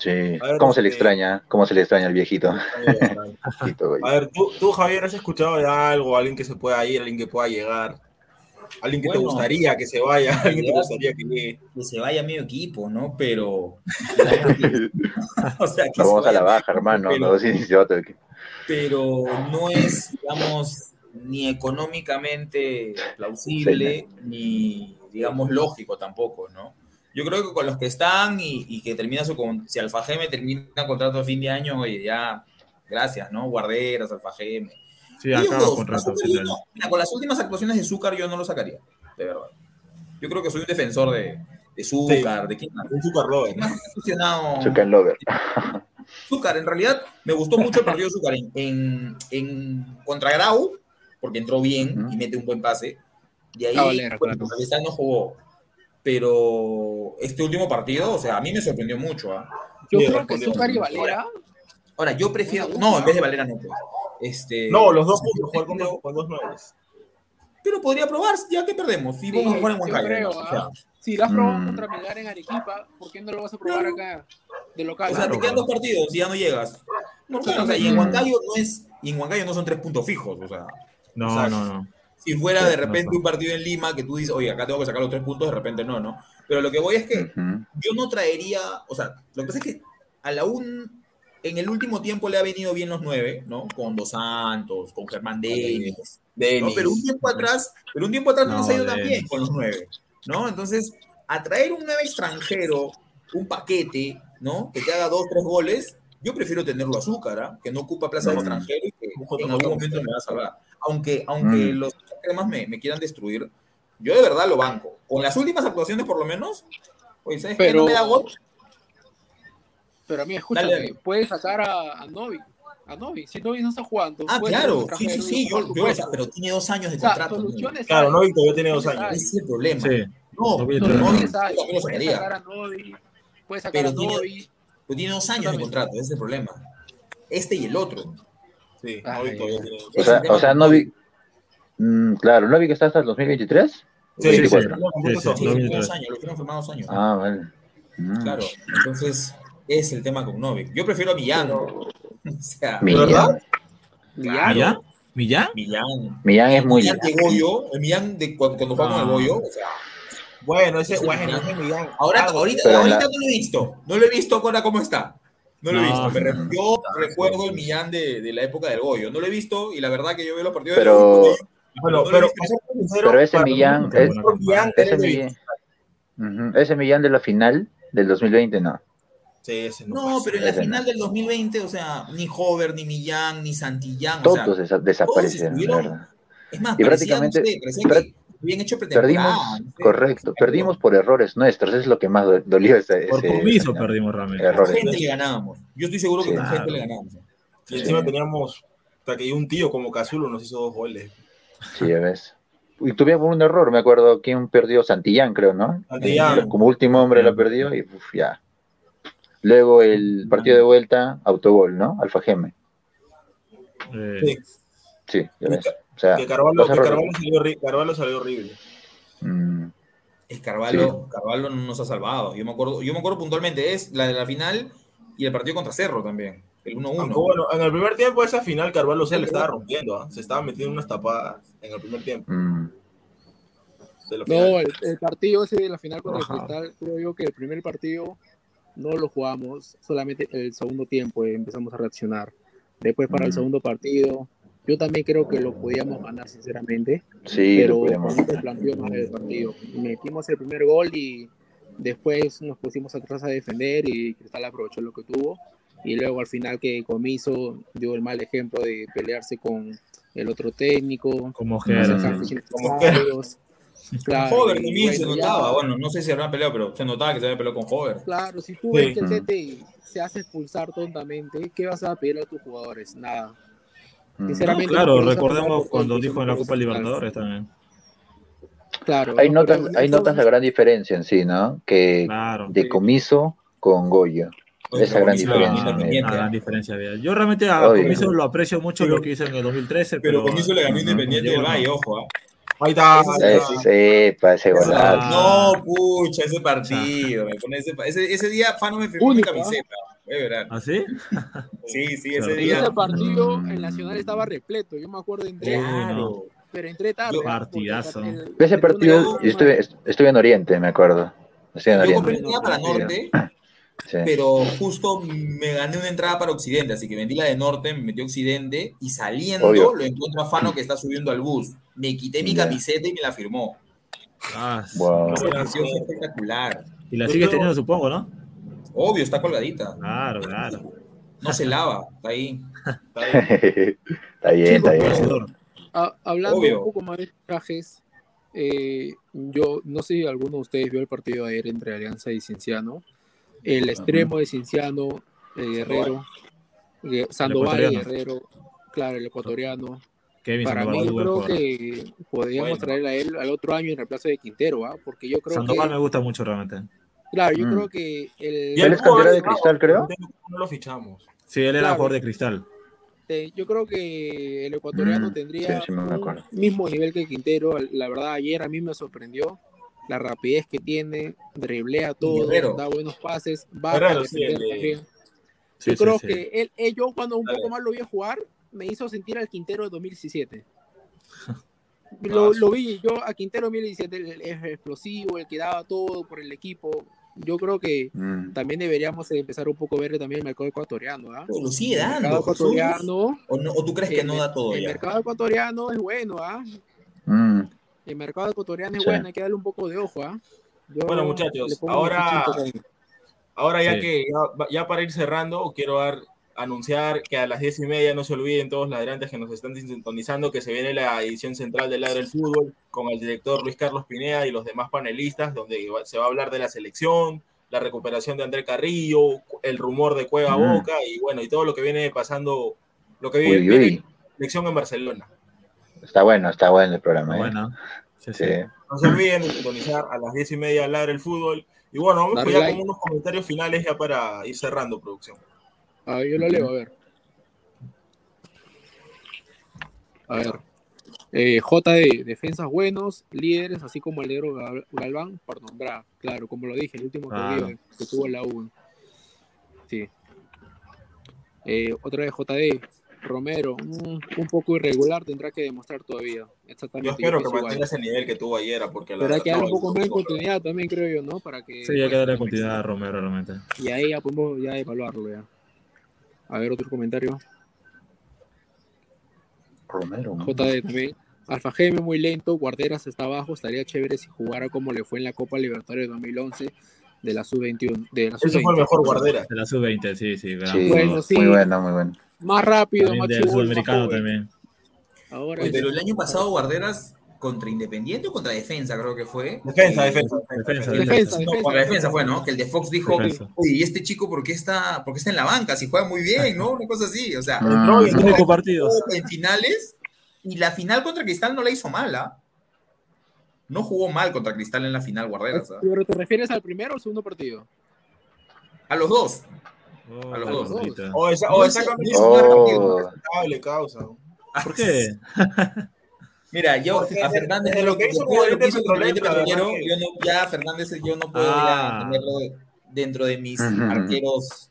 Speaker 4: sí.
Speaker 1: Ver,
Speaker 4: ¿Cómo se le
Speaker 1: este-
Speaker 4: extraña? ¿Cómo se le extraña al viejito?
Speaker 1: A ver tú, tú Javier has escuchado de algo alguien que se pueda ir alguien que pueda llegar alguien que te gustaría que se vaya alguien que te gustaría que llegue
Speaker 5: Que se vaya medio equipo, ¿no? Pero. o sea, que
Speaker 4: Nos
Speaker 5: se
Speaker 4: vamos a la baja, hermano.
Speaker 5: pero-
Speaker 4: No, sí, sí, otro que-
Speaker 5: pero no es, digamos, ni económicamente plausible, ni, digamos, lógico tampoco, ¿no? Yo creo que con los que están y, y que termina su... Si Alfajeme termina contrato a fin de año, oye, ya, gracias, ¿no? Guarderas, Alfajeme.
Speaker 2: Sí, acaba
Speaker 5: dos,
Speaker 2: contrato.
Speaker 5: Zúcar, no- mira, con las últimas actuaciones de Zúcar yo no lo sacaría, de verdad. Yo creo que soy un defensor de, de Zúcar, de quién más.
Speaker 1: Un Zúcar Lover.
Speaker 4: Zucker Lover.
Speaker 5: Zúcar, en realidad me gustó mucho el partido de Zúcar en, en, en contra Grau, porque entró bien y mete un buen pase. De ahí,
Speaker 3: Ah,
Speaker 5: bueno, no jugó. Pero este último partido, o sea, a mí me sorprendió mucho. ¿ah?
Speaker 3: Yo
Speaker 1: Sí,
Speaker 3: creo que. Zúcar y Valera.
Speaker 5: Ahora, yo prefiero. No, en vez de Valera no. Pues. Este,
Speaker 1: No, los dos juntos, jugar con, dos- con dos nueves.
Speaker 5: Pero podría probar, ya que perdemos. Si vamos a jugar en
Speaker 3: yo
Speaker 5: Huancayo.
Speaker 3: creo,
Speaker 5: ¿no? O sea,
Speaker 3: ¿ah? Si lo has probado
Speaker 4: Mm.
Speaker 3: contra Melgar en Arequipa, ¿por qué no lo vas a probar acá de local?
Speaker 5: O sea, te quedan dos partidos y ya no llegas. Normal, o sea, y en Huancayo no es, y en Huancayo no son tres puntos fijos, o sea.
Speaker 2: No,
Speaker 5: Exacto.
Speaker 2: no, no.
Speaker 5: Si fuera de repente un partido en Lima que tú dices, oye, acá tengo que sacar los tres puntos, de repente no, ¿no? Pero lo que voy es que yo no traería, o sea, lo que pasa es que a la UN en el último tiempo le ha venido bien los nueve, ¿no? Con Dos Santos, con Germán Denis. Pero un tiempo atrás, pero un tiempo atrás no,
Speaker 2: No,
Speaker 5: nos ha ido bien con los nueve, ¿no? Entonces, atraer un nueve extranjero, un paquete, ¿no? Que te haga dos, tres goles, yo prefiero tenerlo a Azúcar, ¿ah? que no ocupa plaza de extranjero y que en algún momento me va a salvar. Aunque, aunque
Speaker 4: Mm.
Speaker 5: los cremas me, me quieran destruir, yo de verdad lo banco. Con las últimas actuaciones, por lo menos, pues, ¿sabes qué?
Speaker 3: Pero-
Speaker 5: No me da gol.
Speaker 3: Pero a mí, escúchame,
Speaker 5: Dale, dale.
Speaker 3: puedes sacar a, a Novi. A Novi. Si Novi no está jugando.
Speaker 5: Ah, claro, sí, sí, sí,
Speaker 3: Novi,
Speaker 5: yo, yo, o sea, pero tiene dos años de
Speaker 3: O sea,
Speaker 5: contrato.
Speaker 1: Claro,
Speaker 3: hay.
Speaker 1: no, Víctor, ya tiene dos años.
Speaker 5: Ese es el problema.
Speaker 2: Sí.
Speaker 5: No,
Speaker 2: No,
Speaker 5: pero no,
Speaker 3: Soluciones hay.
Speaker 5: también lo sacaría.
Speaker 3: sacar a Novi. Puedes sacar
Speaker 5: Pero
Speaker 3: a
Speaker 5: tiene-
Speaker 3: Novi.
Speaker 5: Pero tiene dos años de contrato, ese es el problema. Este y el otro.
Speaker 1: Sí,
Speaker 3: Ay,
Speaker 1: no, Víctor ya tiene dos
Speaker 4: O
Speaker 5: Ese
Speaker 4: sea, o sea,
Speaker 5: Novi.
Speaker 4: Mm, claro, ¿no vi que está hasta el 2023?
Speaker 1: Sí,
Speaker 2: Sí, sí,
Speaker 4: 24.
Speaker 2: sí, sí,
Speaker 5: Sí, tiene
Speaker 2: 2003.
Speaker 5: dos años, lo quieren firmar dos años.
Speaker 4: Ah, vale. Mm.
Speaker 5: Claro, entonces es el tema con Novik. Yo prefiero a Millán. O sea,
Speaker 4: Millán.
Speaker 1: ¿Verdad?
Speaker 3: Millán.
Speaker 2: ¿Millán? ¿Millán?
Speaker 5: Millán.
Speaker 4: Millán es muy.
Speaker 5: Millán de Goyo, el Millán de cuando, cuando juega con el
Speaker 2: Ah.
Speaker 5: Goyo, o sea,
Speaker 1: Bueno, ese, bueno,
Speaker 5: Millán.
Speaker 1: ese Millán.
Speaker 5: ahora, ahorita,
Speaker 4: Pero en
Speaker 5: ahorita
Speaker 4: la-
Speaker 5: no lo he visto, no lo he visto ahora cómo está. No lo he
Speaker 2: No.
Speaker 5: visto. Me re- yo recuerdo el Millán de, de la época del Goyo. No lo he visto y la verdad que yo veo los partidos de
Speaker 4: Pero-
Speaker 5: Goyo,
Speaker 1: Bueno, pero,
Speaker 4: Pero ese
Speaker 1: para
Speaker 4: Millán. Es-
Speaker 2: bueno.
Speaker 1: mejor Millán
Speaker 4: ese Millán. Ujú, Ese Millán de la final del 2020, no.
Speaker 1: Sí, no,
Speaker 5: No, pero en la final del 2020, o sea, ni Hover, ni Millán, ni Santillán, o sea,
Speaker 4: Todos desa- desaparecieron,
Speaker 5: estuvieron-
Speaker 4: verdad.
Speaker 5: es más,
Speaker 4: y prácticamente-
Speaker 5: habían hecho.
Speaker 4: Perdimos, correcto, perdimos por errores nuestros, es lo que más do- dolió ese,
Speaker 2: Por compromiso perdimos realmente.
Speaker 5: Con
Speaker 4: errores.
Speaker 5: gente le ganábamos. Yo estoy seguro que con gente le ganábamos.
Speaker 1: Y encima teníamos, hasta que un tío como Cazulo nos hizo dos goles.
Speaker 4: Sí, ya ves. Y tuvimos un error, me acuerdo, quién perdió Santillán, creo, ¿no?
Speaker 1: Santillán.
Speaker 4: Eh, Como último hombre la perdió y uf, ya. Luego el partido de vuelta, autogol, ¿no? Alfa Geme.
Speaker 2: Eh,
Speaker 1: Sí,
Speaker 4: Sí, ya ves. O sea,
Speaker 1: que Carvalho, que. Carvalho salió, horri- Carvalho salió horrible.
Speaker 4: Mm,
Speaker 5: Es Carvalho, Carvalho no nos ha salvado. Yo me acuerdo, yo me acuerdo puntualmente, es la de la final y el partido contra Cerro también. El 1-1.
Speaker 1: Aunque bueno, en el primer tiempo esa final Carvalho se le estaba rompiendo, ¿ah? se estaba metiendo unas tapadas en el primer tiempo.
Speaker 4: mm.
Speaker 3: No, el, el partido ese de la final contra
Speaker 2: Ajá.
Speaker 3: el Cristal, creo yo que el primer partido no lo jugamos, solamente el segundo tiempo eh, empezamos a reaccionar. Después para el
Speaker 4: Mm.
Speaker 3: segundo partido, yo también creo que lo podíamos ganar sinceramente,
Speaker 4: Sí,
Speaker 3: pero se planteó mal el partido. Metimos el primer gol y después nos pusimos atrás a defender y Cristal aprovechó lo que tuvo. Y luego al final que Comiso dio el mal ejemplo de pelearse con el otro técnico,
Speaker 2: como
Speaker 4: que-.
Speaker 3: Claro,
Speaker 5: Hover
Speaker 3: y
Speaker 5: también se notaba. Bueno, no sé si habrán peleado, pero se notaba que se había peleado con Hover.
Speaker 3: Claro, si tú
Speaker 1: Sí.
Speaker 3: ves que el CT se hace expulsar tontamente, ¿qué vas a pedir a tus jugadores? Nada.
Speaker 4: Mm.
Speaker 2: Claro,
Speaker 3: no
Speaker 2: recordemos cuando dijo en la Copa Libertadores también.
Speaker 3: Claro.
Speaker 4: Ahí
Speaker 3: no,
Speaker 4: notas,
Speaker 3: eso-
Speaker 4: notas la gran diferencia en sí, ¿no? Que
Speaker 2: Claro.
Speaker 4: de comiso con Goyo. Esa gran diferencia.
Speaker 2: Una
Speaker 5: ¿eh?
Speaker 2: gran diferencia. Yo realmente a
Speaker 4: Oye.
Speaker 2: Comiso lo aprecio mucho
Speaker 5: Pero-
Speaker 2: lo que hizo en el 2013,
Speaker 5: Pero
Speaker 2: pero,
Speaker 5: Comiso le ganó. Independiente del Valle, ojo. ¿ah?
Speaker 1: Ahí está.
Speaker 4: Eh,
Speaker 1: está.
Speaker 4: sepa, ese golazo.
Speaker 2: Ah.
Speaker 5: No, pucha, ese partido. me pone ese, ese, ese día Fano me firmó mi camiseta. Voy a ver.
Speaker 2: ¿Ah, sí?
Speaker 5: Sí, sí, ese día.
Speaker 3: ese partido, el Nacional estaba repleto. Yo me acuerdo, entré,
Speaker 5: Claro.
Speaker 3: pero entré tarde. ¿ah?
Speaker 2: Partidazo.
Speaker 3: el-
Speaker 4: Ese partido, yo estuve, estuve en Oriente, me acuerdo. Estuve en
Speaker 5: Yo compré
Speaker 4: Oriente.
Speaker 5: entrada para Norte,
Speaker 4: Sí.
Speaker 5: pero justo me gané una entrada para Occidente, así que vendí la de Norte, me metí a Occidente y saliendo
Speaker 4: Obvio.
Speaker 5: lo encuentro a Fano que está subiendo al bus. Me quité mi camiseta y me la firmó.
Speaker 2: Ah,
Speaker 4: Wow.
Speaker 5: Fue espectacular.
Speaker 2: y la sigues teniendo, supongo, ¿no?
Speaker 5: Obvio, está colgadita.
Speaker 2: Claro, claro.
Speaker 5: No se lava, está ahí.
Speaker 1: Está bien.
Speaker 4: está bien, está bien.
Speaker 2: Conocedor.
Speaker 3: Ah, hablando
Speaker 5: Obvio.
Speaker 3: un poco más de trajes, Eh, yo no sé si alguno de ustedes vio el partido ayer entre Alianza y Cinciano. El extremo de Cinciano, eh, Guerrero, Gue- Sandoval
Speaker 2: ecuatoriano.
Speaker 3: Guerrero, claro, el ecuatoriano.
Speaker 2: Kevin
Speaker 3: Para
Speaker 2: Sandoval,
Speaker 3: mí, yo creo que podríamos
Speaker 1: Bueno.
Speaker 3: traer a él al otro año en reemplazo de Quintero, ¿ah? Porque yo creo
Speaker 2: Sandoval
Speaker 3: que,
Speaker 2: me gusta mucho realmente.
Speaker 3: claro, yo
Speaker 4: Mm.
Speaker 3: creo que el,
Speaker 1: Y
Speaker 4: Él es cantera de Cristal, creo.
Speaker 1: No lo fichamos.
Speaker 2: Sí, él era
Speaker 3: Claro.
Speaker 2: jugador de cristal.
Speaker 3: eh, yo creo que el ecuatoriano
Speaker 4: Mm,
Speaker 3: tendría
Speaker 4: sí, sí me
Speaker 3: un
Speaker 4: acuerdo.
Speaker 3: mismo nivel que Quintero. La verdad, ayer a mí me sorprendió la rapidez que tiene, driblea todo,
Speaker 5: Guerrero.
Speaker 3: da buenos pases, va
Speaker 1: Guerrero,
Speaker 3: a
Speaker 1: sí, el
Speaker 3: también.
Speaker 2: Sí,
Speaker 3: Yo
Speaker 2: sí,
Speaker 3: creo
Speaker 2: sí.
Speaker 3: que él, él- yo cuando un poco más lo vi jugar, me hizo sentir al Quintero de 2017.
Speaker 1: Ah,
Speaker 3: Lo, lo vi, yo a Quintero 2017, el, el explosivo, el que daba todo por el equipo. Yo creo que
Speaker 4: Mm.
Speaker 3: también deberíamos empezar un poco a ver también el mercado ecuatoriano. ¿ah?
Speaker 5: Lo sigue
Speaker 3: El
Speaker 5: dando.
Speaker 3: mercado
Speaker 5: Jesús.
Speaker 3: ecuatoriano,
Speaker 5: ¿O, no- o tú crees que
Speaker 3: el,
Speaker 5: no da todo
Speaker 3: el
Speaker 5: ya?
Speaker 3: mercado ecuatoriano es bueno, ¿ah?
Speaker 4: Mm.
Speaker 3: El mercado ecuatoriano es
Speaker 4: Sí.
Speaker 3: bueno, hay que darle un poco de ojo. Yo
Speaker 1: Bueno, muchachos, ahora-. Ahora ya
Speaker 2: Sí.
Speaker 1: que ya, ya para ir cerrando, quiero dar, anunciar que a las diez y media no se olviden todos los ladrantes que nos están sintonizando que se viene la edición central de Ladra el Fútbol con el director Luis Carlos Pineda y los demás panelistas, donde se va a hablar de la selección, la recuperación de André Carrillo, el rumor de Cueva
Speaker 4: Mm.
Speaker 1: Boca y bueno, y todo lo que viene pasando, lo que viene,
Speaker 4: uy, uy.
Speaker 1: en Barcelona.
Speaker 4: Está bueno, está bueno el programa. ¿eh?
Speaker 2: Bueno, sí, sí.
Speaker 4: Sí.
Speaker 1: No se olviden de sintonizar a las diez y media Ladra el Fútbol. Y bueno, vamos
Speaker 3: Darle
Speaker 1: ya
Speaker 3: like.
Speaker 1: con unos comentarios finales ya para ir cerrando producción.
Speaker 3: A ver, yo lo leo, a ver. A ver. Eh, JD, defensas buenos, líderes, así como Gal- Galván, por nombrar. Claro, como lo dije, el último que,
Speaker 2: Claro.
Speaker 3: vi, que tuvo la U. Sí. Eh, otra vez JD, Romero, mm, un poco irregular, tendrá que demostrar todavía. Exactamente.
Speaker 1: Yo espero que mantenga ese nivel que tuvo ayer, porque la
Speaker 3: Pero hay que darle un poco más de continuidad también, creo yo, ¿no? Para que.
Speaker 2: Sí, hay que darle continuidad a Romero realmente.
Speaker 3: Y ahí ya podemos ya evaluarlo ya. A ver, otro comentario.
Speaker 4: Romero. ¿no?
Speaker 3: JD también. Alfa Geme muy lento, Guarderas está abajo, estaría chévere si jugara como le fue en la Copa Libertadores 2011 de la Sub-21. De la
Speaker 1: Ese fue el
Speaker 3: sub-20.
Speaker 1: mejor guardera.
Speaker 2: De la sub-20, sí, sí.
Speaker 4: Sí.
Speaker 3: Bueno, sí.
Speaker 4: muy bueno, muy bueno.
Speaker 3: Más rápido,
Speaker 2: También
Speaker 3: más
Speaker 2: del sudamericano también.
Speaker 3: Ahora
Speaker 5: Oye,
Speaker 3: es-
Speaker 5: pero el año pasado Guarderas contra Independiente o contra Defensa, creo que fue.
Speaker 1: Defensa,
Speaker 5: Y-
Speaker 1: defensa,
Speaker 2: Defensa,
Speaker 1: defensa.
Speaker 3: defensa,
Speaker 5: No,
Speaker 3: defensa.
Speaker 5: contra Defensa fue, ¿no? Que el de Fox dijo, oye, ¿y este chico por qué está, por qué está en la banca? Si juega muy bien, ¿no? Una cosa así, o sea,
Speaker 4: Mm.
Speaker 1: y-
Speaker 2: Cinco partidos.
Speaker 5: en finales y la final contra Cristal no la hizo mal, ¿ah? No jugó mal contra Cristal en la final, Guarderas.
Speaker 3: ¿Pero te refieres al primero o al segundo partido?
Speaker 5: A los dos.
Speaker 2: Oh,
Speaker 5: A los dos.
Speaker 1: O esa, o esa camisa.
Speaker 4: Oh,
Speaker 1: lamentable, causa.
Speaker 2: ¿Por qué?
Speaker 5: Mira, yo
Speaker 1: Porque
Speaker 5: a
Speaker 1: de-
Speaker 5: Fernández,
Speaker 1: de lo que hizo
Speaker 5: lo que hizo yo no, ya Fernández yo no puedo
Speaker 2: Ah.
Speaker 5: tenerlo dentro de mis
Speaker 4: Ujú.
Speaker 5: arqueros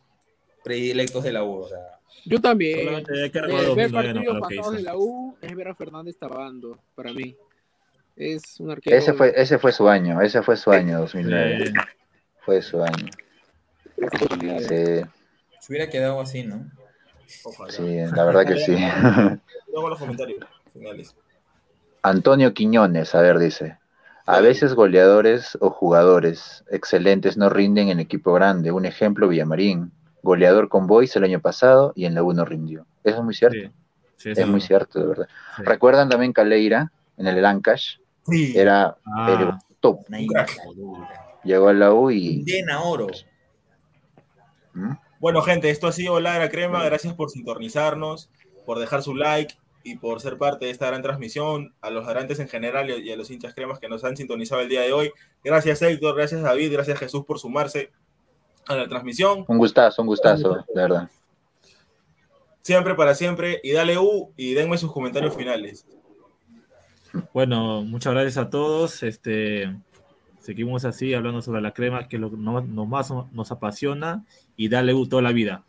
Speaker 5: predilectos de la U. O sea,
Speaker 3: Yo también.
Speaker 2: Solamente hay que
Speaker 3: Ver,
Speaker 2: recordar
Speaker 3: ver
Speaker 2: 2009 no,
Speaker 3: partidos pasados de la U es ver a Fernández Tabando, para mí. Es un arquero.
Speaker 4: ese fue, ese fue su año, ese fue su año, 2009.
Speaker 2: Sí.
Speaker 4: Fue su año. Sí,
Speaker 5: se hubiera quedado así, ¿no?
Speaker 1: Ojalá.
Speaker 4: sí, la verdad que sí.
Speaker 1: Luego los comentarios finales.
Speaker 4: Antonio Quiñones, a ver, dice. A veces goleadores o jugadores excelentes no rinden en equipo grande. Un ejemplo, Villamarín. Goleador con Boys el año pasado y en la 1 rindió. Eso es muy cierto.
Speaker 2: Sí. Sí, eso
Speaker 4: es muy cierto, de verdad.
Speaker 2: Sí.
Speaker 4: ¿Recuerdan también Caleira en el Lancash?
Speaker 1: Sí.
Speaker 4: Era
Speaker 2: Ah.
Speaker 4: el top. Llegó a la U y...
Speaker 5: Condena oro.
Speaker 4: ¿Mm?
Speaker 1: Bueno, gente, esto ha sido Ladra Crema. Gracias por sintonizarnos, por dejar su like y por ser parte de esta gran transmisión. A los arantes en general y a los hinchas cremas que nos han sintonizado el día de hoy. Gracias, Héctor. Gracias, David. Gracias, Jesús, por sumarse a la transmisión.
Speaker 4: Un gustazo, un gustazo, de verdad.
Speaker 1: Siempre para siempre. Y dale U y denme sus comentarios finales.
Speaker 2: Bueno, muchas gracias a todos. Este, seguimos así hablando sobre la crema, que es lo que no- nos más nos apasiona y dale U toda la vida.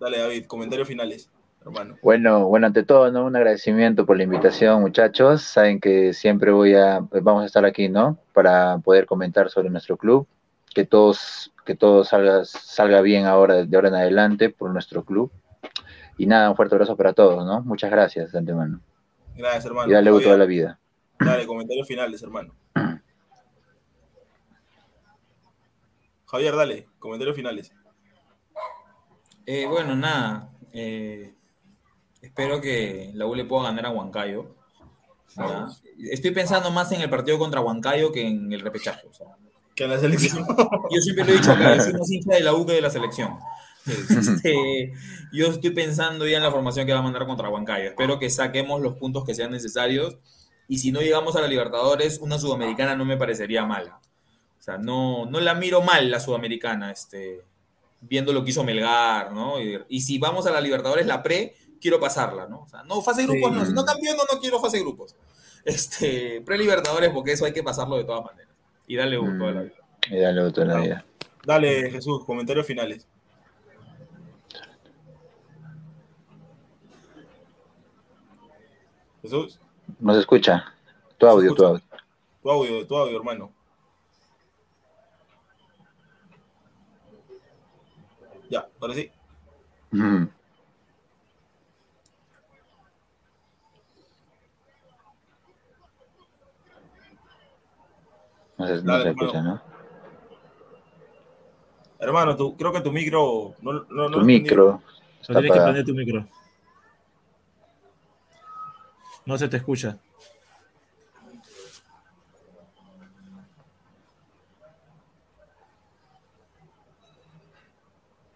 Speaker 1: Dale, David, comentarios finales, hermano.
Speaker 4: Bueno, bueno, ante todo, ¿no? Un agradecimiento por la invitación, muchachos. Saben que siempre voy a, vamos a estar aquí, ¿no? Para poder comentar sobre nuestro club. Que todos, que todo salga, salga bien ahora, de ahora en adelante, por nuestro club. Y nada, un fuerte abrazo para todos, ¿no? Muchas gracias de antemano.
Speaker 1: Gracias, hermano.
Speaker 4: Y dale
Speaker 1: Javier,
Speaker 4: toda la vida.
Speaker 1: Dale, comentarios finales, hermano. Javier, dale, comentarios finales.
Speaker 5: Eh, bueno, nada. eh, espero que la U le pueda ganar a Huancayo. Estoy pensando más en el partido contra Huancayo que en el repechaje. o sea.
Speaker 1: Que en la selección.
Speaker 5: Yo siempre lo he dicho acá, soy más hincha de la U que de la selección. Este, yo estoy pensando ya en la formación que va a mandar contra Huancayo. Espero que saquemos los puntos que sean necesarios. Y si no llegamos a la Libertadores, una sudamericana no me parecería mala. O sea, no, no la miro mal la sudamericana, este, viendo lo que hizo Melgar, ¿no? Y, y si vamos a la Libertadores, la pre, quiero pasarla, ¿no? O sea, no fase de grupos, no. Si no campeón, no, no quiero fase de grupos. Este, pre-Libertadores, porque eso hay que pasarlo de todas maneras. Y darle un toda la vida.
Speaker 4: Y dale toda la vida.
Speaker 1: Dale, Jesús, comentarios finales. Jesús,
Speaker 4: No se escucha. Tu audio, tu audio.
Speaker 1: tu audio, tu audio, hermano. Ya, ahora sí.
Speaker 4: No se, no
Speaker 1: Dale,
Speaker 4: se
Speaker 1: hermano.
Speaker 4: escucha, ¿no?
Speaker 1: Hermano, tú, creo que tu micro. No, no, no
Speaker 4: Tu
Speaker 1: lo
Speaker 4: micro
Speaker 2: tienes que prender tu micro. No se te escucha.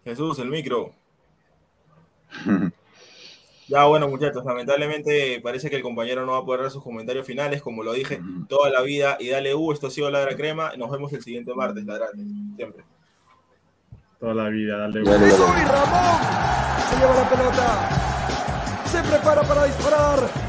Speaker 1: Jesús, el micro. Ya, bueno, muchachos, lamentablemente parece que el compañero no va a poder dar sus comentarios finales, como lo dije toda la vida. Y dale U, esto ha sido Ladra Crema. Nos vemos el siguiente martes, ladrantes, siempre.
Speaker 2: Toda la vida, dale.
Speaker 6: Uy,
Speaker 4: dale.
Speaker 6: Ramón se lleva la pelota. Se prepara para disparar.